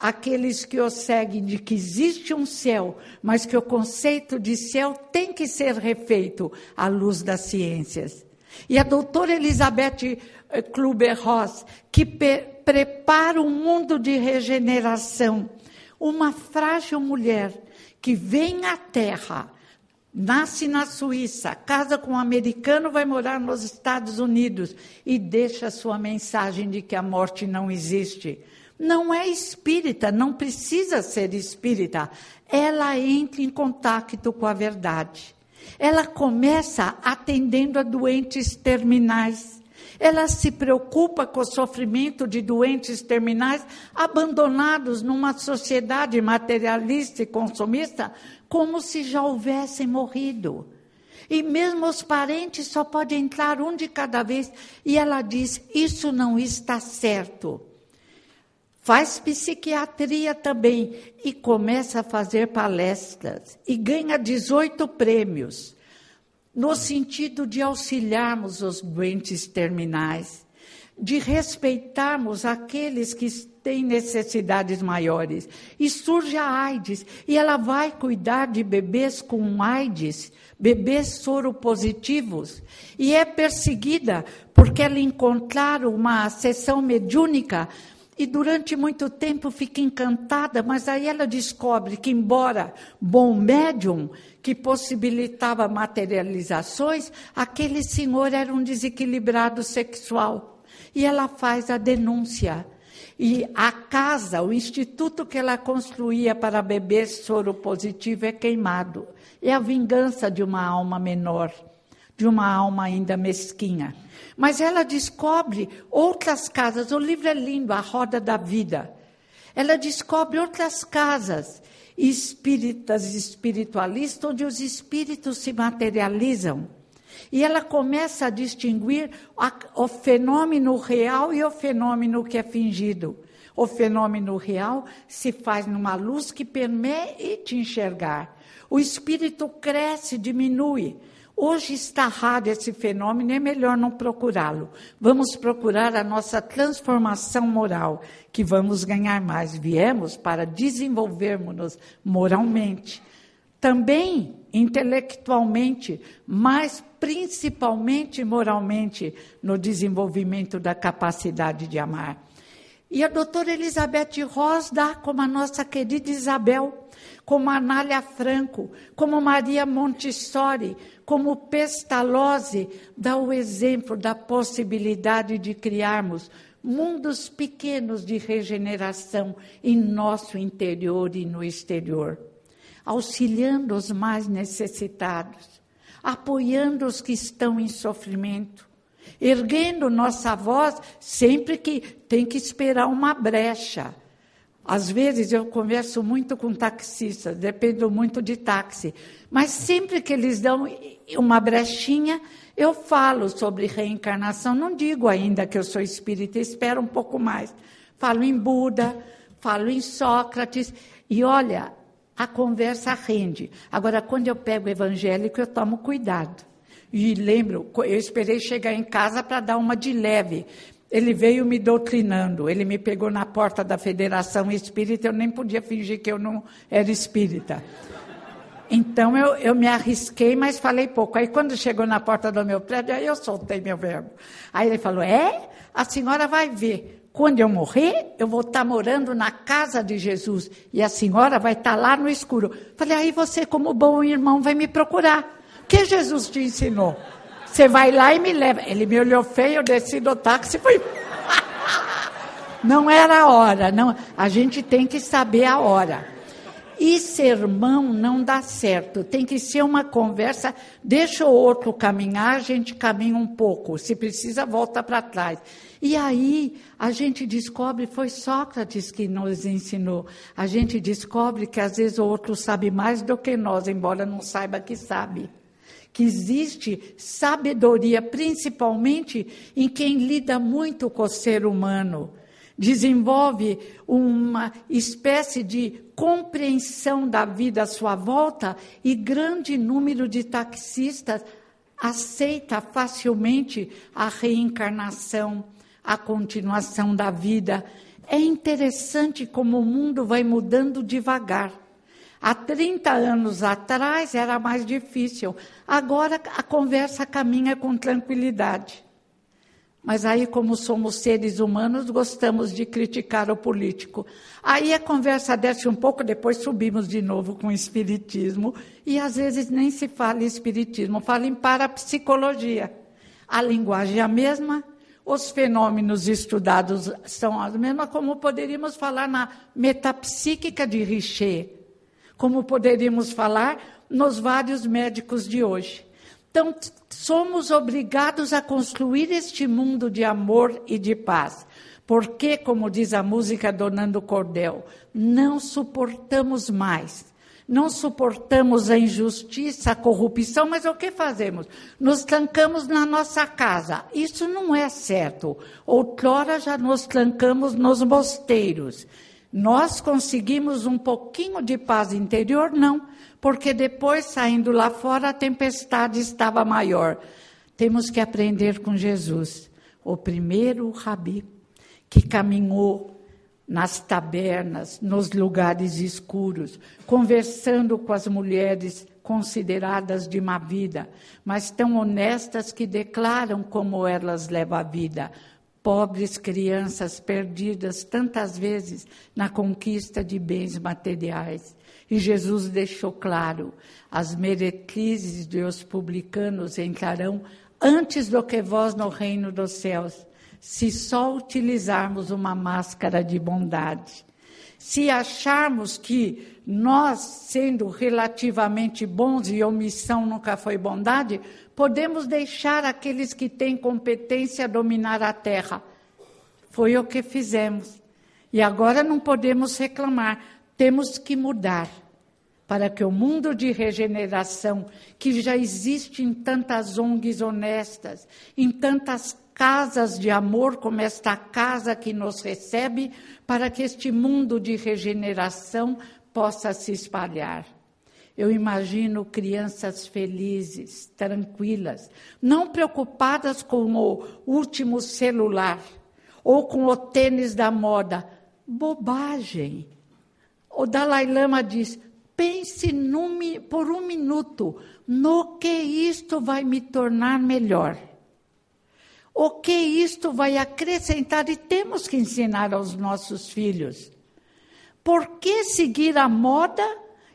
[SPEAKER 1] aqueles que o seguem de que existe um céu, mas que o conceito de céu tem que ser refeito à luz das ciências. E a doutora Elizabeth eh, Kluber-Ross, que prepara um mundo de regeneração. Uma frágil mulher que vem à Terra, nasce na Suíça, casa com um americano, vai morar nos Estados Unidos e deixa sua mensagem de que a morte não existe. Não é espírita, não precisa ser espírita. Ela entra em contato com a verdade. Ela começa atendendo a doentes terminais. Ela se preocupa com o sofrimento de doentes terminais abandonados numa sociedade materialista e consumista, como se já houvessem morrido. E mesmo os parentes só podem entrar um de cada vez. E ela diz: Isso não está certo. Faz psiquiatria também e começa a fazer palestras e ganha 18 prêmios no sentido de auxiliarmos os doentes terminais, de respeitarmos aqueles que têm necessidades maiores. E surge a AIDS, e ela vai cuidar de bebês com AIDS, bebês soropositivos, e é perseguida porque ela encontrar uma sessão mediúnica e durante muito tempo fica encantada, mas aí ela descobre que, embora bom médium, que possibilitava materializações, aquele senhor era um desequilibrado sexual. E ela faz a denúncia. E a casa, o instituto que ela construía para beber soro positivo é queimado. É a vingança de uma alma menor, de uma alma ainda mesquinha. Mas ela descobre outras casas. O livro é lindo, A Roda da Vida. Ela descobre outras casas espíritas espiritualistas, onde os espíritos se materializam. E ela começa a distinguir o fenômeno real e o fenômeno que é fingido. O fenômeno real se faz numa luz que permite enxergar. O espírito cresce, diminui. Hoje está raro esse fenômeno, é melhor não procurá-lo. Vamos procurar a nossa transformação moral, que vamos ganhar mais. Viemos para desenvolvermos-nos moralmente, também intelectualmente, mas principalmente moralmente, no desenvolvimento da capacidade de amar. E a doutora Elizabeth Ross dá como a nossa querida Isabel, como Anália Franco, como Maria Montessori, como Pestalozzi, dá o exemplo da possibilidade de criarmos mundos pequenos de regeneração em nosso interior e no exterior, auxiliando os mais necessitados, apoiando os que estão em sofrimento, erguendo nossa voz sempre que tem que esperar uma brecha às vezes eu converso muito com taxistas, dependo muito de táxi, mas sempre que eles dão uma brechinha, eu falo sobre reencarnação. Não digo ainda que eu sou espírita, espero um pouco mais. Falo em Buda, falo em Sócrates, e olha, a conversa rende. Agora, quando eu pego o evangélico, eu tomo cuidado. E lembro, eu esperei chegar em casa para dar uma de leve, ele veio me doutrinando, ele me pegou na porta da Federação Espírita, eu nem podia fingir que eu não era espírita. Então eu, eu me arrisquei, mas falei pouco. Aí quando chegou na porta do meu prédio, aí eu soltei meu verbo. Aí ele falou: É, a senhora vai ver. Quando eu morrer, eu vou estar morando na casa de Jesus e a senhora vai estar lá no escuro. Falei, aí você, como bom irmão, vai me procurar. O que Jesus te ensinou? Você vai lá e me leva. Ele me olhou feio, eu desci do táxi e fui. não era a hora, não. A gente tem que saber a hora. E sermão não dá certo, tem que ser uma conversa, deixa o outro caminhar, a gente caminha um pouco, se precisa, volta para trás. E aí a gente descobre, foi Sócrates que nos ensinou, a gente descobre que às vezes o outro sabe mais do que nós, embora não saiba que sabe que existe sabedoria, principalmente em quem lida muito com o ser humano. Desenvolve uma espécie de compreensão da vida à sua volta e grande número de taxistas aceita facilmente a reencarnação, a continuação da vida. É interessante como o mundo vai mudando devagar. Há 30 anos atrás era mais difícil. Agora a conversa caminha com tranquilidade. Mas aí, como somos seres humanos, gostamos de criticar o político. Aí a conversa desce um pouco, depois subimos de novo com o espiritismo. E às vezes nem se fala em espiritismo, fala em parapsicologia. A linguagem é a mesma, os fenômenos estudados são as mesmas, como poderíamos falar na metapsíquica de Richer como poderíamos falar nos vários médicos de hoje. Então, somos obrigados a construir este mundo de amor e de paz. Porque, como diz a música do Nando Cordel, não suportamos mais. Não suportamos a injustiça, a corrupção, mas o que fazemos? Nos trancamos na nossa casa. Isso não é certo. Outrora já nos trancamos nos mosteiros. Nós conseguimos um pouquinho de paz interior? Não, porque depois, saindo lá fora, a tempestade estava maior. Temos que aprender com Jesus, o primeiro rabi que caminhou nas tabernas, nos lugares escuros, conversando com as mulheres consideradas de má vida, mas tão honestas que declaram como elas levam a vida pobres crianças perdidas tantas vezes na conquista de bens materiais. E Jesus deixou claro: as meretrizes dos publicanos entrarão antes do que vós no reino dos céus, se só utilizarmos uma máscara de bondade. Se acharmos que nós, sendo relativamente bons e omissão nunca foi bondade, podemos deixar aqueles que têm competência dominar a terra. Foi o que fizemos. E agora não podemos reclamar, temos que mudar para que o mundo de regeneração, que já existe em tantas ONGs honestas, em tantas casas de amor como esta casa que nos recebe, para que este mundo de regeneração possa se espalhar. Eu imagino crianças felizes, tranquilas, não preocupadas com o último celular ou com o tênis da moda. Bobagem. O Dalai Lama diz: pense num, por um minuto no que isto vai me tornar melhor. O que isto vai acrescentar e temos que ensinar aos nossos filhos. Por que seguir a moda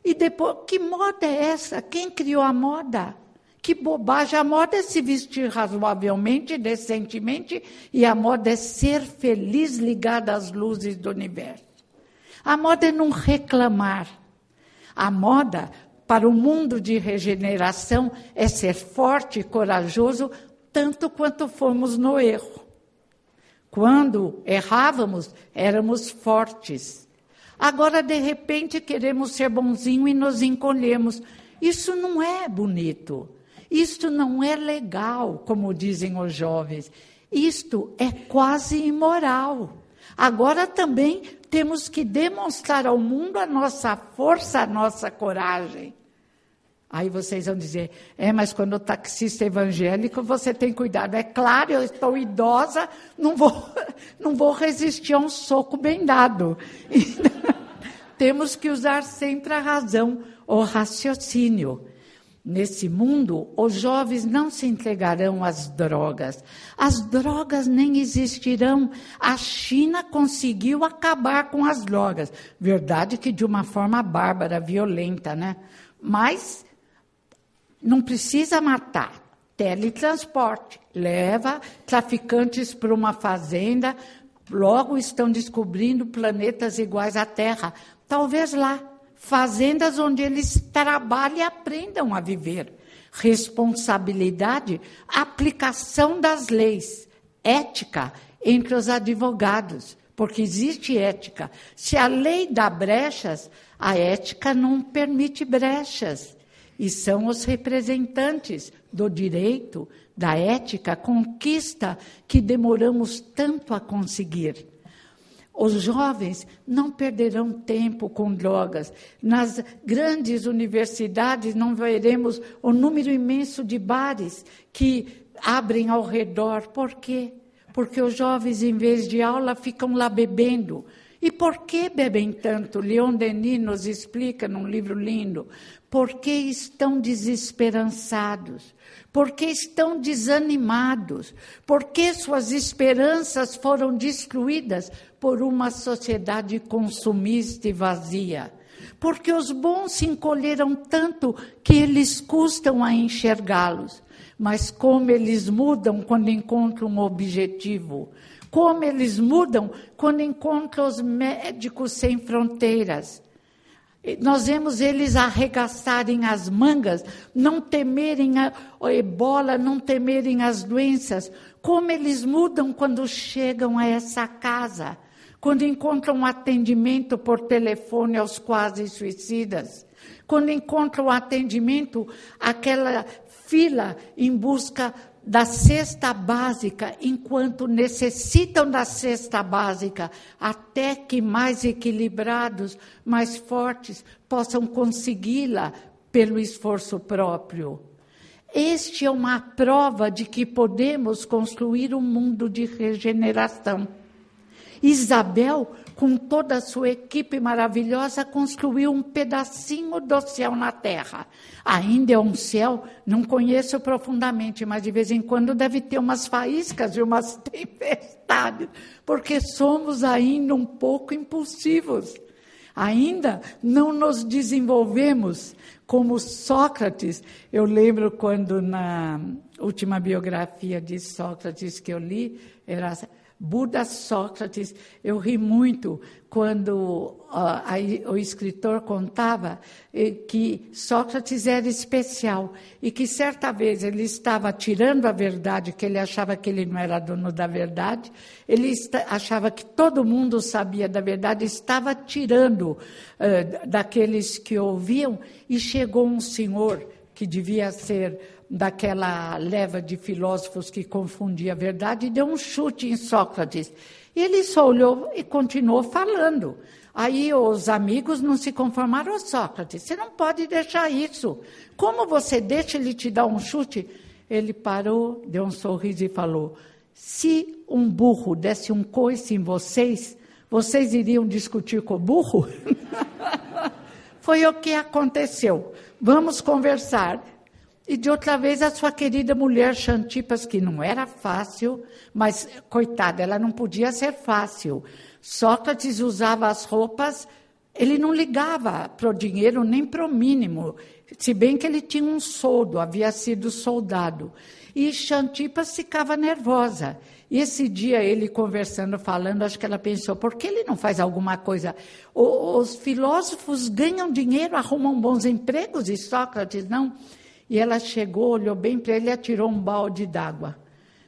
[SPEAKER 1] e depois, que moda é essa? Quem criou a moda? Que bobagem! A moda é se vestir razoavelmente, decentemente, e a moda é ser feliz ligada às luzes do universo. A moda é não reclamar. A moda, para o mundo de regeneração, é ser forte e corajoso, tanto quanto fomos no erro. Quando errávamos, éramos fortes. Agora, de repente, queremos ser bonzinho e nos encolhemos. Isso não é bonito. Isto não é legal, como dizem os jovens. Isto é quase imoral. Agora também temos que demonstrar ao mundo a nossa força, a nossa coragem. Aí vocês vão dizer, é, mas quando o taxista é evangélico, você tem cuidado. É claro, eu estou idosa, não vou, não vou resistir a um soco bem dado. Temos que usar sempre a razão, o raciocínio. Nesse mundo, os jovens não se entregarão às drogas. As drogas nem existirão. A China conseguiu acabar com as drogas. Verdade que de uma forma bárbara, violenta, né? Mas não precisa matar. Teletransporte. Leva traficantes para uma fazenda, logo estão descobrindo planetas iguais à Terra. Talvez lá, fazendas onde eles trabalhem e aprendam a viver. Responsabilidade, aplicação das leis, ética entre os advogados, porque existe ética. Se a lei dá brechas, a ética não permite brechas e são os representantes do direito, da ética, conquista que demoramos tanto a conseguir. Os jovens não perderão tempo com drogas. Nas grandes universidades não veremos o número imenso de bares que abrem ao redor. Por quê? Porque os jovens, em vez de aula, ficam lá bebendo E por que bebem tanto? Leon Denis nos explica num livro lindo. Porque estão desesperançados, porque estão desanimados, porque suas esperanças foram destruídas por uma sociedade consumista e vazia. Porque os bons se encolheram tanto que eles custam a enxergá-los. Mas como eles mudam quando encontram um objetivo. Como eles mudam quando encontram os médicos sem fronteiras. Nós vemos eles arregaçarem as mangas, não temerem a, ebola, não temerem as doenças. Como eles mudam quando chegam a essa casa, quando encontram atendimento por telefone aos quase suicidas, quando encontram atendimento aquela fila em busca da cesta básica, enquanto necessitam da cesta básica, até que mais equilibrados, mais fortes, possam consegui-la pelo esforço próprio. Este é uma prova de que podemos construir um mundo de regeneração. Isabel com toda a sua equipe maravilhosa, construiu um pedacinho do céu na terra. Ainda é um céu, não conheço profundamente, mas de vez em quando deve ter umas faíscas e umas tempestades, porque somos ainda um pouco impulsivos. Ainda não nos desenvolvemos como Sócrates. Eu lembro quando na última biografia de Sócrates que eu li, era Buda Sócrates. Eu ri muito quando uh, o escritor contava eh, que Sócrates era especial e que certa vez ele estava tirando a verdade, que ele achava que ele não era dono da verdade, ele achava que todo mundo sabia da verdade, estava tirando uh, daqueles que ouviam e chegou um senhor que devia ser daquela leva de filósofos que confundia a verdade e deu um chute em Sócrates. Ele só olhou e continuou falando. Aí os amigos não se conformaram, oh, Sócrates, você não pode deixar isso. Como você deixa ele te dar um chute? Ele parou, deu um sorriso e falou: se um burro desse um coice em vocês, vocês iriam discutir com o burro? Foi o que aconteceu. Vamos conversar. E de outra vez a sua querida mulher Xantipas, que não era fácil, mas coitada, ela não podia ser fácil. Sócrates usava as roupas, ele não ligava para o dinheiro nem para o mínimo, se bem que ele tinha um soldo, havia sido soldado. E Xantipas ficava nervosa. E esse dia ele conversando, falando, acho que ela pensou, por que ele não faz alguma coisa? os filósofos ganham dinheiro, arrumam bons empregos, e Sócrates não. E ela chegou, olhou bem para ele e atirou um balde d'água.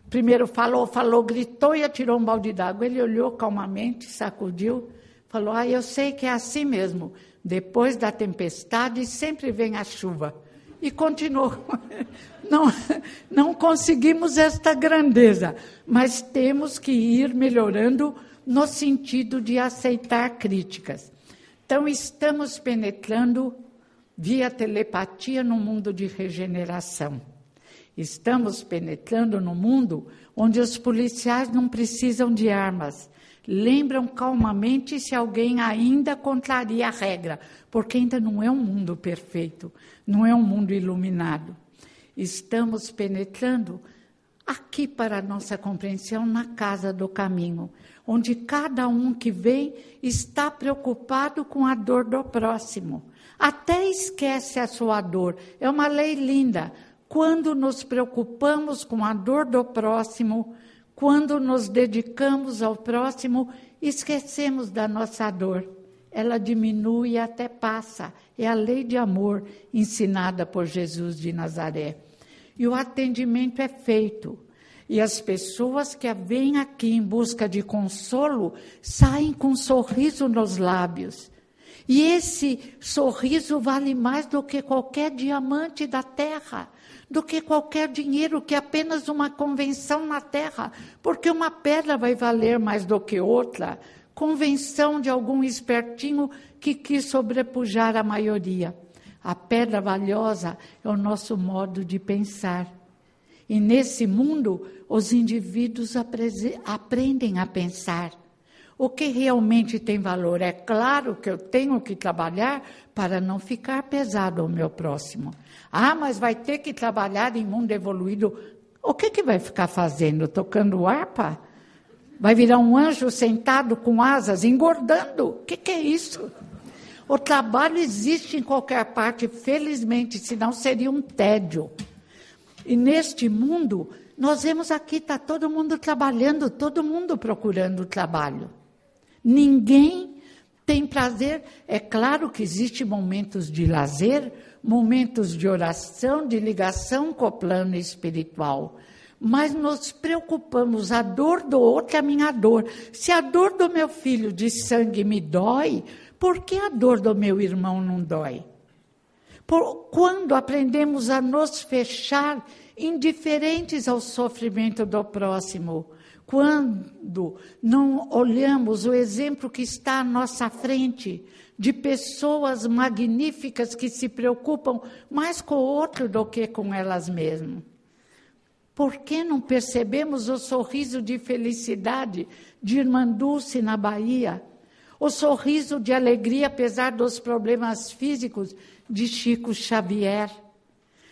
[SPEAKER 1] Primeiro falou, falou, gritou e atirou um balde d'água. Ele olhou calmamente, sacudiu, falou: Ah, eu sei que é assim mesmo. Depois da tempestade sempre vem a chuva. E continuou. Não, não conseguimos esta grandeza, mas temos que ir melhorando no sentido de aceitar críticas. Então, estamos penetrando via telepatia no mundo de regeneração. Estamos penetrando no mundo onde os policiais não precisam de armas. Lembram calmamente se alguém ainda contraria a regra, porque ainda não é um mundo perfeito, não é um mundo iluminado. Estamos penetrando aqui para a nossa compreensão na casa do caminho, onde cada um que vem está preocupado com a dor do próximo até esquece a sua dor. É uma lei linda. Quando nos preocupamos com a dor do próximo, quando nos dedicamos ao próximo, esquecemos da nossa dor. Ela diminui até passa. É a lei de amor ensinada por Jesus de Nazaré. E o atendimento é feito. E as pessoas que vêm aqui em busca de consolo saem com um sorriso nos lábios. E esse sorriso vale mais do que qualquer diamante da terra, do que qualquer dinheiro, que é apenas uma convenção na terra, porque uma pedra vai valer mais do que outra. Convenção de algum espertinho que quis sobrepujar a maioria. A pedra valiosa é o nosso modo de pensar. E nesse mundo, os indivíduos aprendem a pensar. O que realmente tem valor. É claro que eu tenho que trabalhar para não ficar pesado ao meu próximo. Ah, mas vai ter que trabalhar em mundo evoluído. O que, que vai ficar fazendo? Tocando harpa? Vai virar um anjo sentado com asas, engordando? O que, que é isso? O trabalho existe em qualquer parte, felizmente, senão seria um tédio. E neste mundo, nós vemos aqui, está todo mundo trabalhando, todo mundo procurando trabalho. Ninguém tem prazer. É claro que existem momentos de lazer, momentos de oração, de ligação com o plano espiritual. Mas nos preocupamos, a dor do outro é a minha dor. Se a dor do meu filho de sangue me dói, por que a dor do meu irmão não dói? Por, quando aprendemos a nos fechar indiferentes ao sofrimento do próximo, quando não olhamos o exemplo que está à nossa frente de pessoas magníficas que se preocupam mais com o outro do que com elas mesmas. Por que não percebemos o sorriso de felicidade de Irmã Dulce na Bahia? O sorriso de alegria, apesar dos problemas físicos, de Chico Xavier?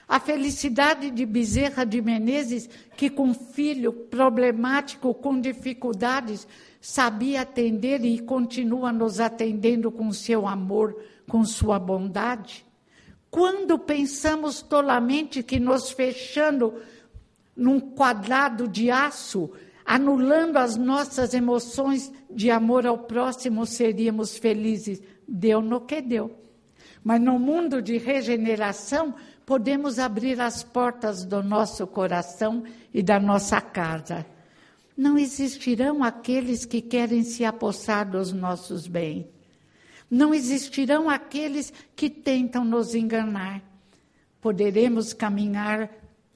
[SPEAKER 1] A felicidade de Bezerra de Menezes, que com filho problemático, com dificuldades, sabia atender e continua nos atendendo com seu amor, com sua bondade? Quando pensamos tolamente que nos fechando num quadrado de aço, anulando as nossas emoções de amor ao próximo, seríamos felizes. Deu no que deu. Mas no mundo de regeneração, podemos abrir as portas do nosso coração e da nossa casa. Não existirão aqueles que querem se apossar dos nossos bens. Não existirão aqueles que tentam nos enganar. Poderemos caminhar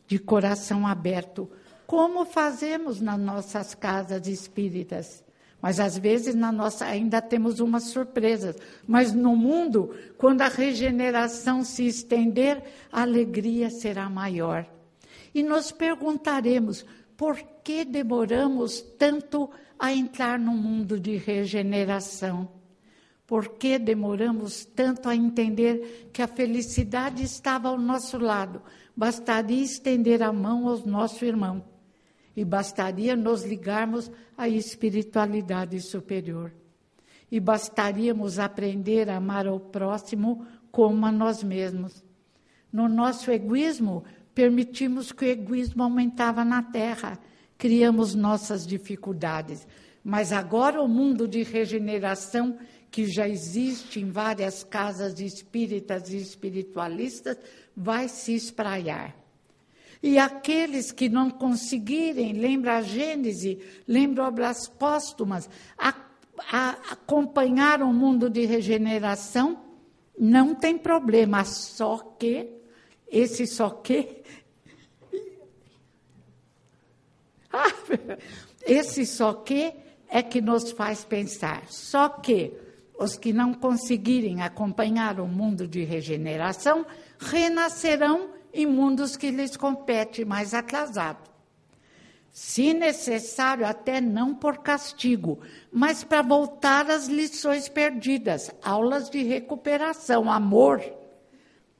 [SPEAKER 1] de coração aberto, como fazemos nas nossas casas espíritas. Mas às vezes na nossa ainda temos umas surpresas. Mas no mundo, quando a regeneração se estender, a alegria será maior. E nos perguntaremos por que demoramos tanto a entrar no mundo de regeneração? Por que demoramos tanto a entender que a felicidade estava ao nosso lado? Bastaria estender a mão ao nosso irmão e bastaria nos ligarmos à espiritualidade superior. E bastaríamos aprender a amar o próximo como a nós mesmos. No nosso egoísmo, permitimos que o egoísmo aumentava na Terra, criamos nossas dificuldades. Mas agora o mundo de regeneração, que já existe em várias casas espíritas e espiritualistas, vai se espraiar. E aqueles que não conseguirem, lembra a Gênese, lembra obras póstumas, a, a, acompanhar o mundo de regeneração, não tem problema, só que, esse só que, esse só que é que nos faz pensar. Só que os que não conseguirem acompanhar o mundo de regeneração renascerão em mundos que lhes compete mais atrasado. Se necessário, até não por castigo, mas para voltar às lições perdidas, aulas de recuperação, amor.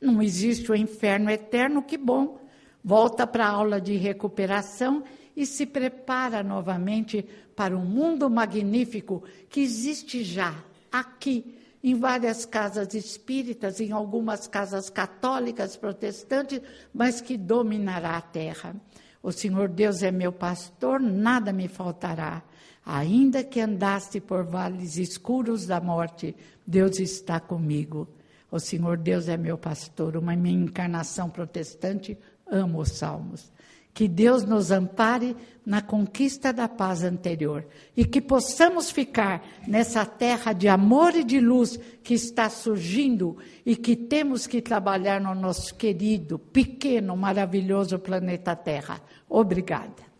[SPEAKER 1] Não existe o inferno eterno, que bom. Volta para a aula de recuperação e se prepara novamente para um mundo magnífico que existe já aqui em várias casas espíritas, em algumas casas católicas, protestantes, mas que dominará a terra. O Senhor Deus é meu pastor, nada me faltará. Ainda que andasse por vales escuros da morte, Deus está comigo. O Senhor Deus é meu pastor, uma minha encarnação protestante, amo os salmos. Que Deus nos ampare na conquista da paz anterior e que possamos ficar nessa terra de amor e de luz que está surgindo e que temos que trabalhar no nosso querido, pequeno, maravilhoso planeta Terra. Obrigada.